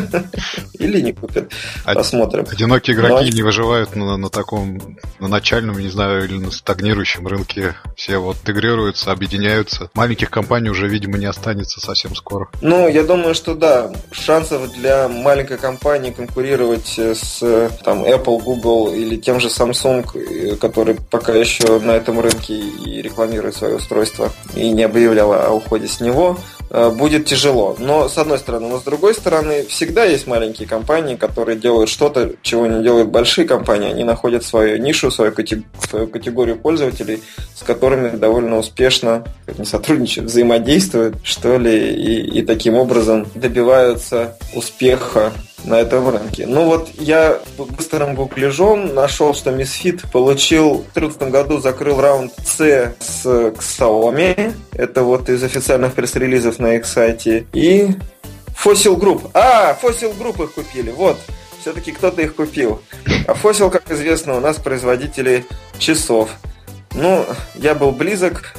<laughs> Или не купит. Посмотрим. Одинокие игроки не выживают на, таком, на начальном, не знаю, или на стагнирующем рынке. Все вот интегрируются, объединяются. Маленьких компаний уже, видимо, не останется совсем скоро. Ну, я думаю, что да. Шансов для маленькой компании конкурировать с там Apple, Google или тем же Samsung, э, который пока еще на этом рынке и рекламирует свое устройство и не объявляла о уходе с него, э, будет тяжело. Но с одной стороны, но с другой стороны, всегда есть маленькие компании, которые делают что-то, чего не делают большие компании. Они находят свою нишу, свою, категорию пользователей, с которыми довольно успешно не сотрудничают, взаимодействуют, что ли, и, и таким образом добиваются успеха на этом рынке. Ну вот я быстрым гугляжом нашел, что Misfit получил в 2014 году закрыл раунд С с Xiaomi. Это вот из официальных пресс-релизов на их сайте. И Fossil Group. А, Fossil Group их купили. Вот. Все-таки кто-то их купил. А Fossil, как известно, у нас производители часов. Ну, я был близок,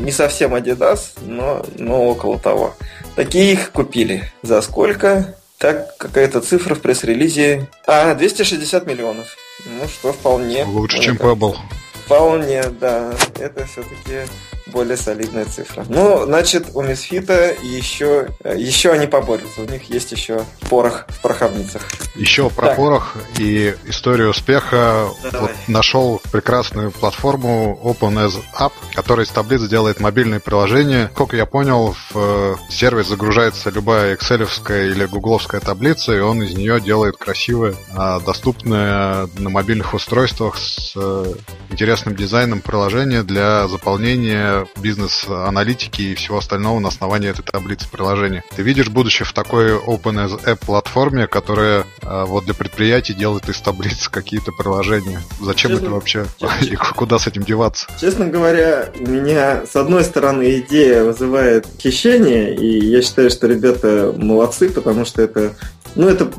не совсем Adidas, но, но около того. Такие их купили. За сколько? Так, какая-то цифра в пресс-релизе. А, 260 миллионов. Ну что, вполне. Лучше, чем Pebble. Вполне, да. Это все-таки более солидная цифра. Ну, значит, у Мисфита еще, еще они поборются. У них есть еще порох в пороховницах. Еще про так. порох и историю успеха. Вот нашел прекрасную платформу OpenAS App, которая из таблиц делает мобильные приложения. Сколько я понял, в э, сервис загружается любая excel или гугловская таблица, и он из нее делает красивое, а, доступное на мобильных устройствах с э, интересным дизайном приложение для заполнения бизнес-аналитики и всего остального на основании этой таблицы приложения. Ты видишь будущее в такой Open App платформе, которая э, вот для предприятий делает из таблиц какие-то приложения. Зачем честно, это вообще? Честно, <laughs> и куда с этим деваться? Честно говоря, у меня с одной стороны идея вызывает хищение, и я считаю, что ребята молодцы, потому что это, ну это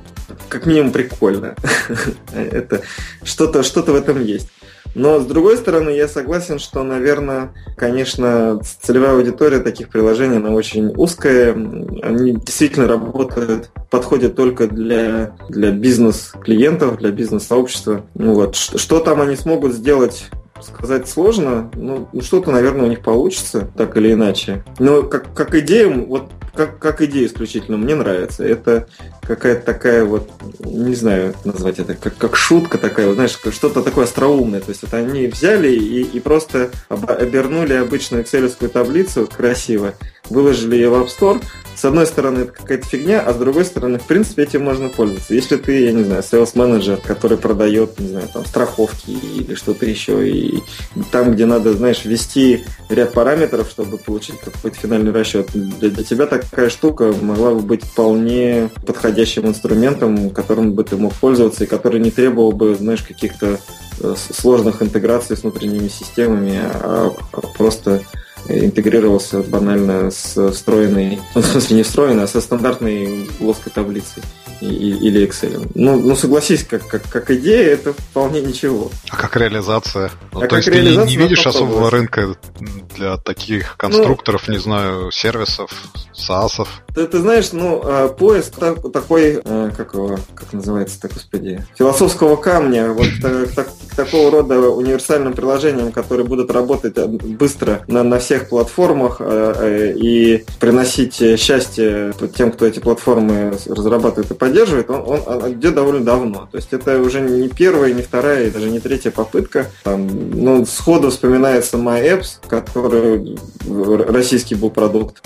как минимум прикольно. <laughs> это что-то что в этом есть. Но, с другой стороны, я согласен, что, наверное, конечно, целевая аудитория таких приложений, она очень узкая. Они действительно работают, подходят только для, для бизнес-клиентов, для бизнес-сообщества. Ну, вот. Что, что там они смогут сделать сказать сложно. Ну, что-то, наверное, у них получится, так или иначе. Но как, как идея, вот как, как идея исключительно мне нравится. Это какая-то такая вот, не знаю назвать это, как, как шутка такая, вот, знаешь, что-то такое остроумное. То есть вот они взяли и, и просто обернули обычную excel таблицу красиво, выложили ее в App Store, с одной стороны, это какая-то фигня, а с другой стороны, в принципе, этим можно пользоваться. Если ты, я не знаю, sales менеджер который продает, не знаю, там, страховки или что-то еще, и там, где надо, знаешь, ввести ряд параметров, чтобы получить какой-то финальный расчет, для, для тебя такая штука могла бы быть вполне подходящим инструментом, которым бы ты мог пользоваться, и который не требовал бы, знаешь, каких-то э, сложных интеграций с внутренними системами, а, а просто интегрировался банально с встроенной, <laughs> ну, в смысле не встроенной, а со стандартной плоской таблицей или Excel. Ну, ну согласись, как, как, как идея, это вполне ничего. А как реализация? Ну, а то есть ты не, видишь особого рынка для таких конструкторов, ну, не знаю, сервисов, SaaS? Ты, ты знаешь, ну, а, поиск такой, а, как его, как называется, так, господи, философского камня, вот к, к такого рода универсальным приложениям, которые будут работать быстро на, на всех платформах а, и приносить счастье тем, кто эти платформы разрабатывает и поддерживает, он, он, идет довольно давно. То есть это уже не первая, не вторая, и даже не третья попытка. Там, ну, сходу вспоминается MyApps, который российский был продукт.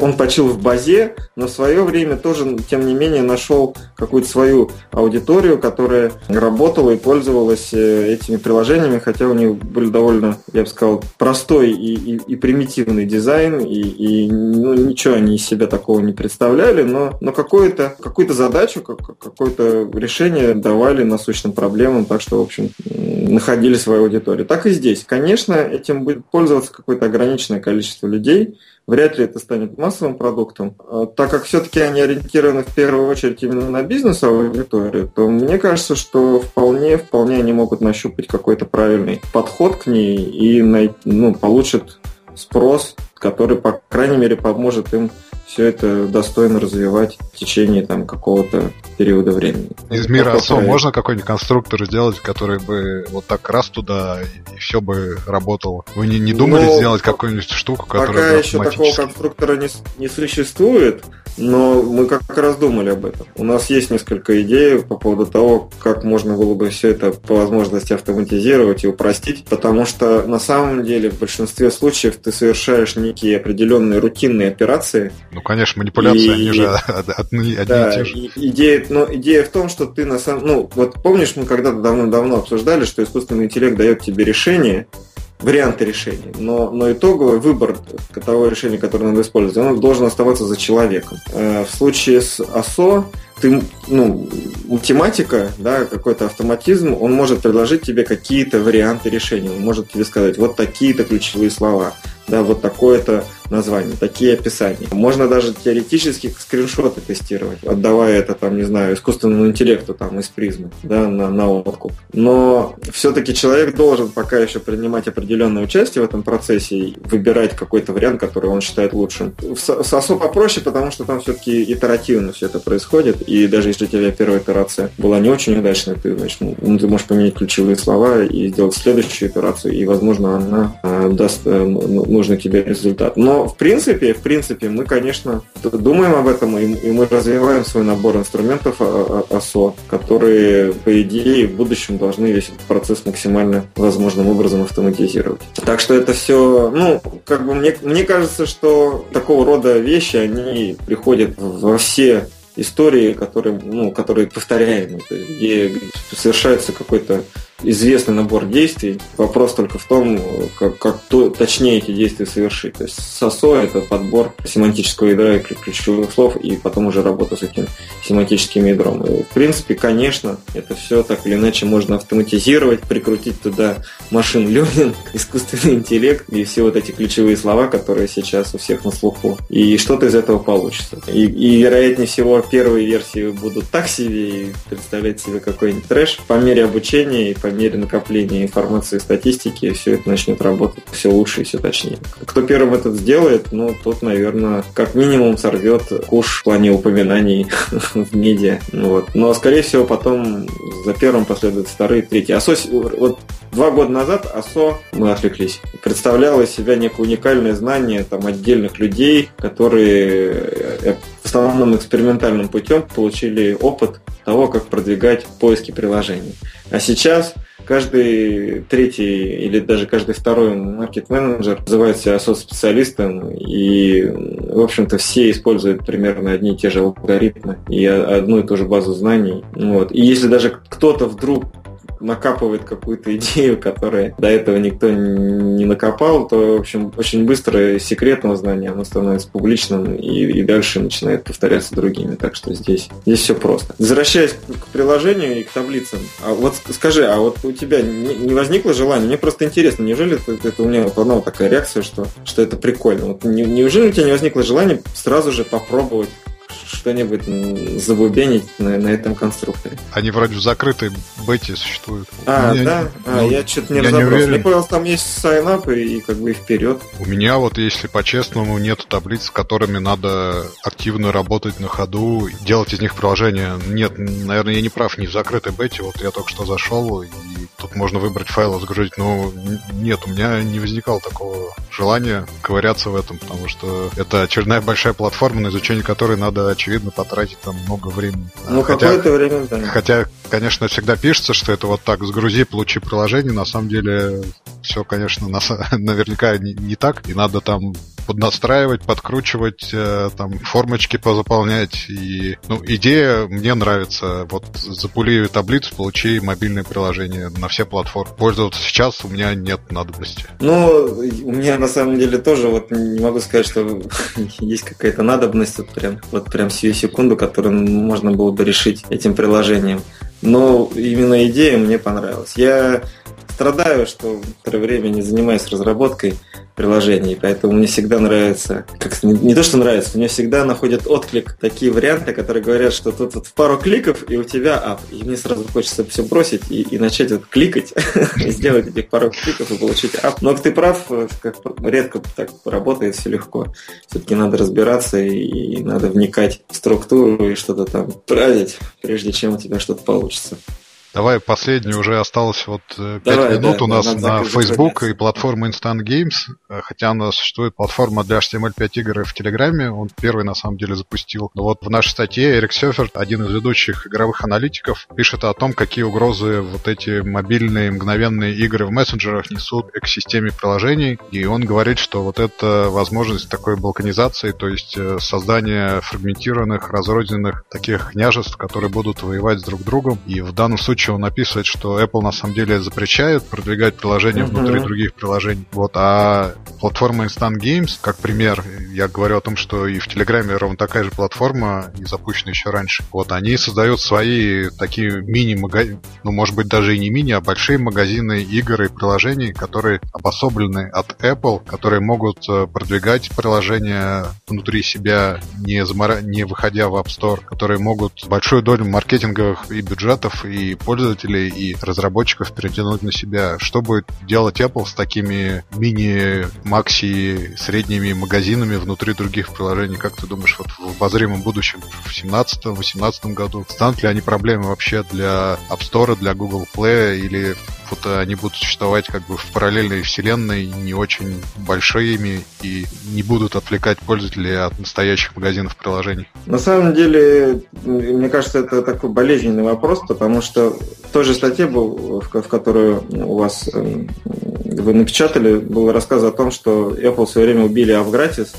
Он почил в базе, но в свое время тоже, тем не менее, нашел какую-то свою аудиторию, которая работала и пользовалась э, этими приложениями, хотя у них были довольно, я бы сказал, простой и, и, и примитивный дизайн, и, и ну, ничего они из себя такого не представляли, но, но какую-то какую задачу, какое-то решение давали насущным проблемам, так что, в общем, находили свою аудиторию. Так и здесь. Конечно, этим будет пользоваться какое-то ограниченное количество людей, вряд ли это станет массовым продуктом. А, так как все-таки они ориентированы в первую очередь именно на бизнес-аудиторию, то мне кажется, что вполне, вполне они могут нащупать какой-то правильный подход к ней и ну, получат спрос, который, по крайней мере, поможет им все это достойно развивать в течение там какого-то периода времени. Из мира ОСО можно какой-нибудь конструктор сделать, который бы вот так раз туда и все бы работало? Вы не, не думали ну, сделать какую-нибудь штуку, которая Пока еще такого конструктора не, не существует, но мы как раз думали об этом. У нас есть несколько идей по поводу того, как можно было бы все это по возможности автоматизировать и упростить, потому что на самом деле в большинстве случаев ты совершаешь некие определенные рутинные операции. Ну, конечно, манипуляции, и, они же <laughs> одни, одни да, и те же. Идея, но идея в том, что ты на самом... Ну, вот помнишь, мы когда-то давно-давно обсуждали, что искусственный интеллект дает тебе решение, варианты решений, но, но итоговый выбор того решения, которое надо использовать, он должен оставаться за человеком. Э, в случае с ОСО ты, ну, математика, да, какой-то автоматизм, он может предложить тебе какие-то варианты решения. Он может тебе сказать, вот такие-то ключевые слова, да, вот такое-то название, такие описания. Можно даже теоретически скриншоты тестировать, отдавая это, там, не знаю, искусственному интеллекту там из призмы, да, на, на откуп. Но все-таки человек должен пока еще принимать определенное участие в этом процессе и выбирать какой-то вариант, который он считает лучшим. С СОСО попроще, потому что там все-таки итеративно все это происходит, и даже если у тебя первая итерация была не очень удачная, ты, значит, ну, ты можешь поменять ключевые слова и сделать следующую итерацию, и, возможно, она э, даст э, нужный тебе результат. Но в принципе, в принципе, мы, конечно, думаем об этом, и, и мы развиваем свой набор инструментов ОСО, а, а, которые, по идее, в будущем должны весь этот процесс максимально возможным образом автоматизировать. Так что это все, ну, как бы мне, мне кажется, что такого рода вещи, они приходят во все истории, которые, ну, которые повторяемые, то есть где совершается какой-то известный набор действий. Вопрос только в том, как, как то, точнее эти действия совершить. То есть СОСО – это подбор семантического ядра и ключевых слов, и потом уже работа с этим семантическим ядром. И, в принципе, конечно, это все так или иначе можно автоматизировать, прикрутить туда машин learning, <laughs> искусственный интеллект и все вот эти ключевые слова, которые сейчас у всех на слуху. И что-то из этого получится. И, и вероятнее всего, первые версии будут так себе и представлять себе какой-нибудь трэш. По мере обучения и по мере накопления информации и статистики все это начнет работать все лучше и все точнее. Кто первым это сделает, ну, тот, наверное, как минимум сорвет куш в плане упоминаний <laughs> в медиа. Ну вот. Но, скорее всего, потом за первым последуют вторые, третьи. АСО, вот два года назад АСО, мы отвлеклись, представляло из себя некое уникальное знание там, отдельных людей, которые э, в основном экспериментальным путем получили опыт того, как продвигать поиски приложений. А сейчас каждый третий или даже каждый второй маркет-менеджер называет себя соцспециалистом, и, в общем-то, все используют примерно одни и те же алгоритмы и одну и ту же базу знаний. Вот. И если даже кто-то вдруг накапывает какую-то идею, которая до этого никто не накопал, то, в общем, очень быстро секретного знания оно становится публичным и, и дальше начинает повторяться другими. Так что здесь, здесь все просто. Возвращаясь к приложению и к таблицам, а вот скажи, а вот у тебя не, возникло желания? Мне просто интересно, неужели это, это у меня одна такая реакция, что, что это прикольно? Вот не, неужели у тебя не возникло желания сразу же попробовать что-нибудь забубенить на, на этом конструкторе. Они вроде в закрытой бете существуют. А, меня, да? А, ну, я что-то не я разобрался. Не уверен. Мне показалось, там есть сайнап и, и как бы и вперед. У меня вот, если по-честному, нет таблиц, с которыми надо активно работать на ходу, делать из них приложение. Нет, наверное, я не прав, не в закрытой бете. Вот я только что зашел, и тут можно выбрать файл и загрузить. Но нет, у меня не возникало такого желания ковыряться в этом, потому что это очередная большая платформа, на изучение которой надо очевидно, потратить там много времени. Ну, хотя, какое-то время, да. Хотя, конечно, всегда пишется, что это вот так, сгрузи, получи приложение. На самом деле, все, конечно, на, <laughs> наверняка не, не так. И надо там поднастраивать, подкручивать, э, там формочки позаполнять. И, ну, идея мне нравится. Вот запули таблицу, получи мобильное приложение на все платформы. Пользоваться сейчас у меня нет надобности. Ну, у меня на самом деле тоже вот не могу сказать, что <laughs> есть какая-то надобность вот прям, вот прям сию секунду, которую можно было бы решить этим приложением. Но именно идея мне понравилась. Я страдаю, что некоторое время не занимаюсь разработкой приложений, поэтому мне всегда нравится, как не, не то что нравится, мне всегда находят отклик такие варианты, которые говорят, что тут вот пару кликов и у тебя ап, и мне сразу хочется все бросить и, и начать вот кликать, <laughs> сделать этих пару кликов и получить ап. Но ты прав, редко так работает, все легко. Все-таки надо разбираться и надо вникать в структуру и что-то там править, прежде чем у тебя что-то получится. Давай последний уже осталось вот 5 э, Давай, минут да, у нас на Facebook и платформа Instant Games. Э, хотя у нас существует платформа для HTML5 игр в Телеграме. Он первый на самом деле запустил. Но вот в нашей статье Эрик Сёферт, один из ведущих игровых аналитиков, пишет о том, какие угрозы вот эти мобильные мгновенные игры в мессенджерах несут к системе приложений. И он говорит, что вот эта возможность такой балканизации, то есть э, создание фрагментированных, разрозненных таких княжеств, которые будут воевать с друг другом. И в данном случае случае он описывает, что Apple на самом деле запрещает продвигать приложения uh-huh. внутри других приложений. Вот, а платформа Instant Games, как пример, я говорю о том, что и в Телеграме ровно такая же платформа, и запущена еще раньше. Вот, они создают свои такие мини-магазины, ну, может быть, даже и не мини, а большие магазины игр и приложений, которые обособлены от Apple, которые могут э, продвигать приложения внутри себя, не, замора... не выходя в App Store, которые могут большую долю маркетинговых и бюджетов, и пользователей, и разработчиков перетянуть на себя. Что будет делать Apple с такими мини, макси, средними магазинами внутри других приложений? Как ты думаешь, вот в обозримом будущем, в 2017-2018 году, станут ли они проблемой вообще для App Store, для Google Play, или вот они будут существовать как бы в параллельной вселенной, не очень большими и не будут отвлекать пользователей от настоящих магазинов приложений? На самом деле, мне кажется, это такой болезненный вопрос, потому что в той же статье, был, в которую у вас вы напечатали, был рассказ о том, что Apple в свое время убили Авгратис,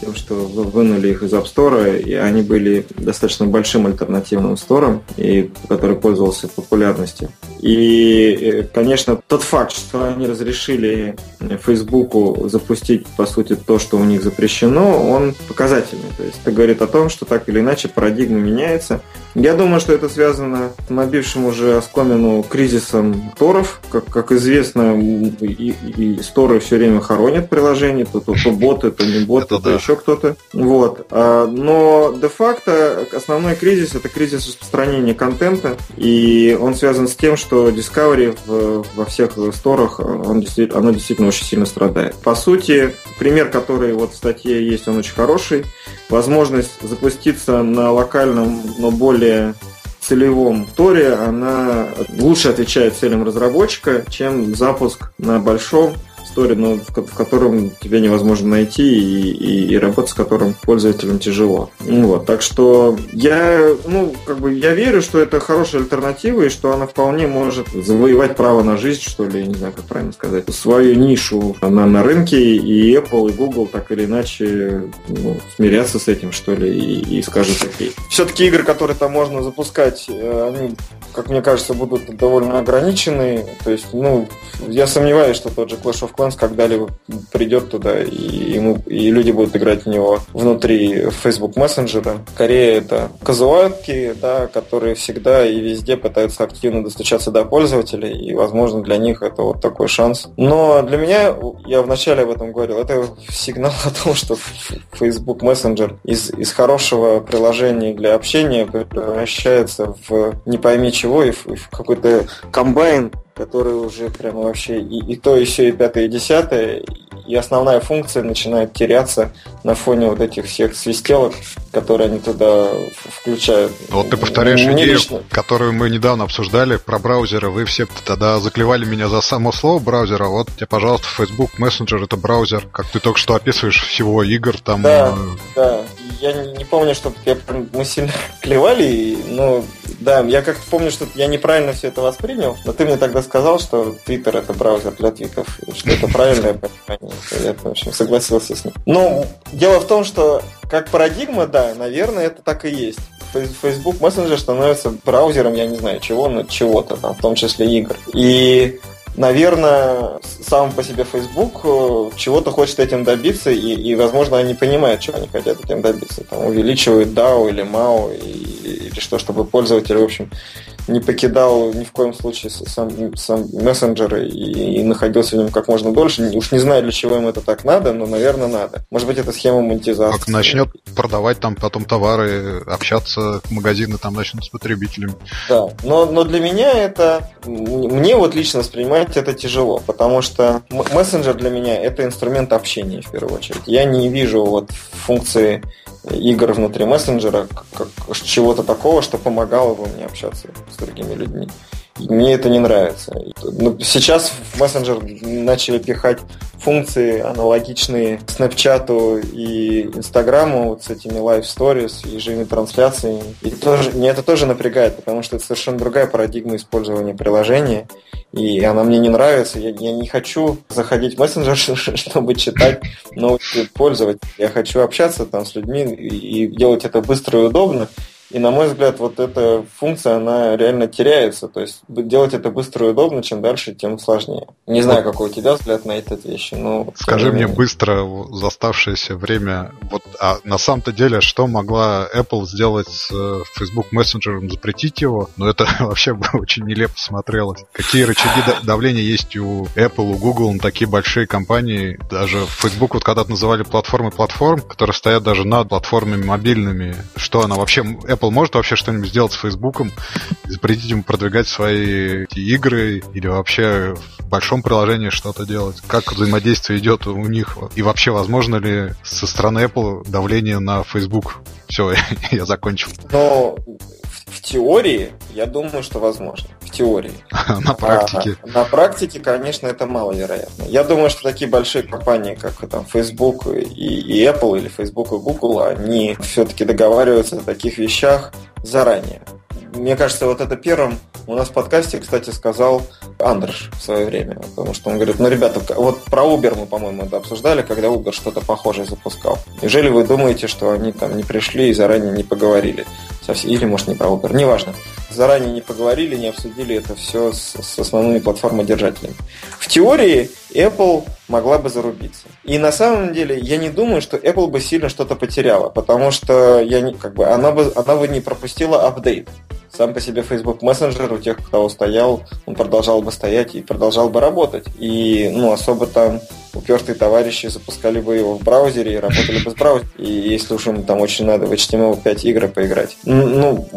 тем, что вынули их из App Store, и они были достаточно большим альтернативным стором, и который пользовался популярностью. И, э, конечно, тот факт, что они разрешили Фейсбуку запустить, по сути, то, что у них запрещено, он показательный. То есть это говорит о том, что так или иначе парадигма меняется. Я думаю, что это связано с набившим уже оскомину кризисом торов. Как, как известно, и, и сторы все время хоронят приложения, то, то, то боты, то не боты, то да. еще кто-то. Вот. А, но де-факто основной кризис – это кризис распространения контента, и он связан с тем, что Discovery во всех сторах, он действительно, оно действительно очень сильно страдает. По сути, пример, который вот в статье есть, он очень хороший. Возможность запуститься на локальном, но более целевом торе, она лучше отвечает целям разработчика, чем запуск на большом история, но в, в котором тебе невозможно найти и, и, и работать с которым пользователям тяжело. Ну вот, так что я, ну, как бы я верю, что это хорошая альтернатива и что она вполне может завоевать право на жизнь, что ли, я не знаю, как правильно сказать, свою нишу на, на рынке, и Apple, и Google так или иначе ну, смирятся с этим, что ли, и, и скажут окей. Все-таки игры, которые там можно запускать, э, они, как мне кажется, будут довольно ограничены. То есть, ну, я сомневаюсь, что тот же Clash of Clans когда-либо придет туда, и, ему, и люди будут играть в него внутри Facebook мессенджера. Скорее это казуалки, да, которые всегда и везде пытаются активно достучаться до пользователей, и, возможно, для них это вот такой шанс. Но для меня, я вначале об этом говорил, это сигнал о том, что Facebook Messenger из, из хорошего приложения для общения превращается в не пойми чего и в, в какой-то комбайн которые уже прямо вообще и, и то, и все, и пятое, и десятое, и основная функция начинает теряться на фоне вот этих всех свистелок, которые они туда включают. Вот ты повторяешь Мне идею, лично... которую мы недавно обсуждали про браузеры. Вы все тогда заклевали меня за само слово браузера. Вот тебе, пожалуйста, Facebook Messenger это браузер, как ты только что описываешь всего игр там. Да, э... да. Я не помню, что мы сильно <laughs> клевали, но да, я как-то помню, что я неправильно все это воспринял, но ты мне тогда сказал, что Twitter это браузер для твитов, и что это правильное понимание. Я, в общем, согласился с ним. Ну, дело в том, что как парадигма, да, наверное, это так и есть. Facebook Messenger становится браузером, я не знаю чего, но чего-то там, в том числе игр. И наверное, сам по себе Facebook э, чего-то хочет этим добиться, и, и, возможно, они понимают, чего они хотят этим добиться. Там увеличивают DAO или MAO, и, или что, чтобы пользователь, в общем, не покидал ни в коем случае сам, сам мессенджер и, и находился в нем как можно дольше. Уж не знаю, для чего им это так надо, но, наверное, надо. Может быть, это схема монетизации. Как начнет продавать там потом товары, общаться, магазины там начнут с потребителями. Да, но, но для меня это, мне вот лично воспринимать это тяжело, потому что мессенджер для меня это инструмент общения в первую очередь. Я не вижу вот функции игр внутри мессенджера, как, чего-то такого, что помогало бы мне общаться с другими людьми. Мне это не нравится. Ну, сейчас в мессенджер начали пихать функции аналогичные Snapchat и Инстаграму вот с этими live stories и живыми трансляциями. И тоже, мне это тоже напрягает, потому что это совершенно другая парадигма использования приложения и она мне не нравится. Я, я не хочу заходить в мессенджер, <laughs> чтобы читать новости пользователей. Я хочу общаться там с людьми и делать это быстро и удобно. И, на мой взгляд, вот эта функция, она реально теряется. То есть делать это быстро и удобно, чем дальше, тем сложнее. Не знаю, какой у тебя взгляд на эти вещи, но... Скажи мне быстро за оставшееся время, вот а на самом-то деле, что могла Apple сделать с э, Facebook Messenger, запретить его? Ну, это <laughs> вообще бы очень нелепо смотрелось. Какие рычаги давления есть у Apple, у Google на такие большие компании? Даже Facebook вот когда-то называли платформой платформ, которые стоят даже над платформами мобильными. Что она вообще Apple может вообще что-нибудь сделать с Фейсбуком, запретить ему продвигать свои игры или вообще в большом приложении что-то делать? Как взаимодействие идет у них? И вообще, возможно ли со стороны Apple давление на Facebook? Все, <laughs> я закончил. Но в теории, я думаю, что возможно. В теории. <laughs> На практике? А, на практике, конечно, это маловероятно. Я думаю, что такие большие компании, как там Facebook и, и Apple, или Facebook и Google, они все-таки договариваются о таких вещах заранее. Мне кажется, вот это первым у нас в подкасте, кстати, сказал Андерш в свое время. Потому что он говорит, ну, ребята, вот про Uber мы, по-моему, это обсуждали, когда Uber что-то похожее запускал. Неужели вы думаете, что они там не пришли и заранее не поговорили? Или, может, не про Uber, неважно. Заранее не поговорили, не обсудили это все с, с основными платформодержателями. В теории Apple могла бы зарубиться. И на самом деле я не думаю, что Apple бы сильно что-то потеряла, потому что я не, как бы, она, бы, она бы не пропустила апдейт. Сам по себе Facebook Messenger у тех, кто стоял, он продолжал бы стоять и продолжал бы работать. И ну, особо там упертые товарищи запускали бы его в браузере и работали бы с браузером. И если уж им там очень надо в HTML5 игры поиграть. Ну,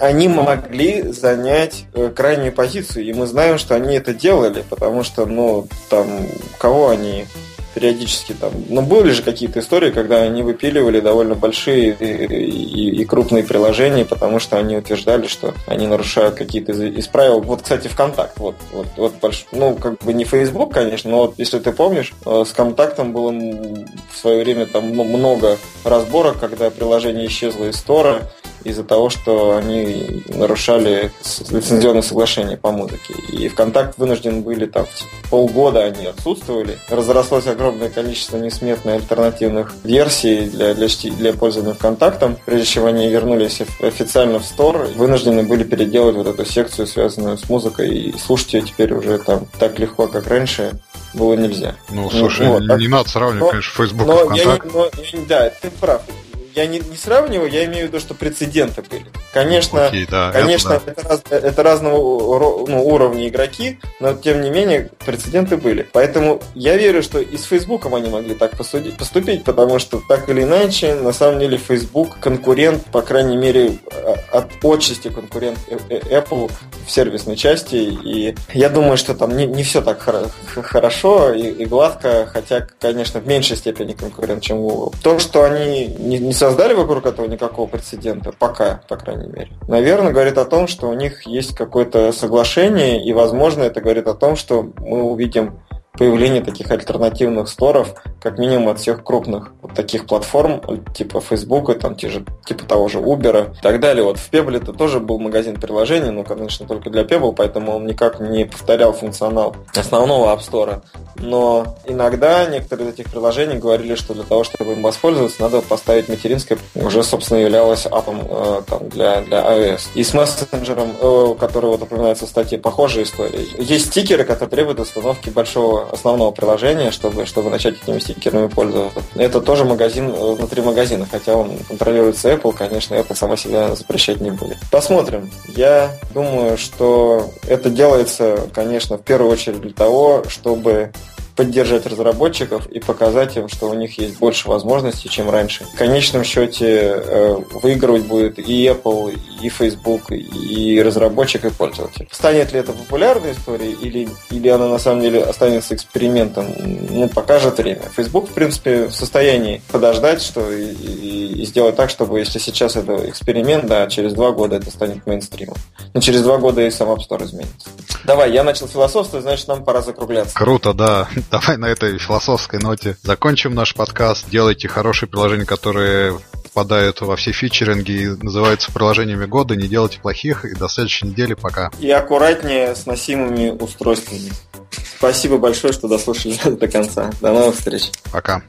они могли занять э, крайнюю позицию, и мы знаем, что они это делали, потому что, ну, там, кого они периодически там. Но были же какие-то истории, когда они выпиливали довольно большие и, и, и крупные приложения, потому что они утверждали, что они нарушают какие-то из, из правил. Вот, кстати, ВКонтакт, вот, вот, вот больш... ну, как бы не Facebook, конечно, но вот если ты помнишь, э, с Контактом было в свое время там много разборок, когда приложение исчезло из стора, из-за того, что они нарушали лицензионное соглашение по музыке. И ВКонтакт вынуждены были там полгода они отсутствовали. Разрослось огромное количество несметных альтернативных версий для, для, для пользования ВКонтактом. Прежде чем они вернулись официально в стор, вынуждены были переделать вот эту секцию, связанную с музыкой, и слушать ее теперь уже там так легко, как раньше было нельзя. Ну, слушай, ну, вот, не, так... не надо сравнивать, но, конечно, Facebook но и ВКонтакт. Я, но, да, ты прав я не, не сравниваю, я имею в виду, что прецеденты были. Конечно, Окей, да, конечно, это, да. это, раз, это разного ну, уровня игроки, но тем не менее прецеденты были. Поэтому я верю, что и с Фейсбуком они могли так посудить, поступить, потому что так или иначе, на самом деле, Facebook конкурент, по крайней мере, а, от отчасти конкурент э, э, Apple в сервисной части. И я думаю, что там не, не все так хорошо и, и гладко, хотя, конечно, в меньшей степени конкурент, чем Google. То, что они не, не создали вокруг этого никакого прецедента, пока, по крайней мере. Наверное, говорит о том, что у них есть какое-то соглашение, и, возможно, это говорит о том, что мы увидим появление таких альтернативных сторов, как минимум от всех крупных вот таких платформ, типа Facebook, там, те типа того же Uber и так далее. Вот в Pebble это тоже был магазин приложений, но, конечно, только для Pebble, поэтому он никак не повторял функционал основного App Store. Но иногда некоторые из этих приложений говорили, что для того, чтобы им воспользоваться, надо поставить материнское, уже, собственно, являлось апом э, там, для, для iOS. И с мессенджером, э, который вот упоминается в статье, похожая история. Есть стикеры, которые требуют установки большого основного приложения, чтобы, чтобы начать этими стикерами пользоваться. Это тоже магазин э, внутри магазина, хотя он контролируется Apple, конечно, Apple сама себя запрещать не будет. Посмотрим. Я думаю, что это делается, конечно, в первую очередь для того, чтобы поддержать разработчиков и показать им, что у них есть больше возможностей, чем раньше. В конечном счете э, выигрывать будет и Apple, и Facebook, и разработчик, и пользователь. Станет ли это популярной историей или, или она на самом деле останется экспериментом, ну, покажет время. Facebook, в принципе, в состоянии подождать, что и, и, сделать так, чтобы если сейчас это эксперимент, да, через два года это станет мейнстримом. Но через два года и сам App Store изменится. Давай, я начал философствовать, значит, нам пора закругляться. Круто, да. <laughs> Давай на этой философской ноте закончим наш подкаст. Делайте хорошие приложения, которые попадают во все фичеринги и называются приложениями года. Не делайте плохих. И до следующей недели. Пока. И аккуратнее с носимыми устройствами. Спасибо большое, что дослушали <laughs> до конца. До новых встреч. Пока.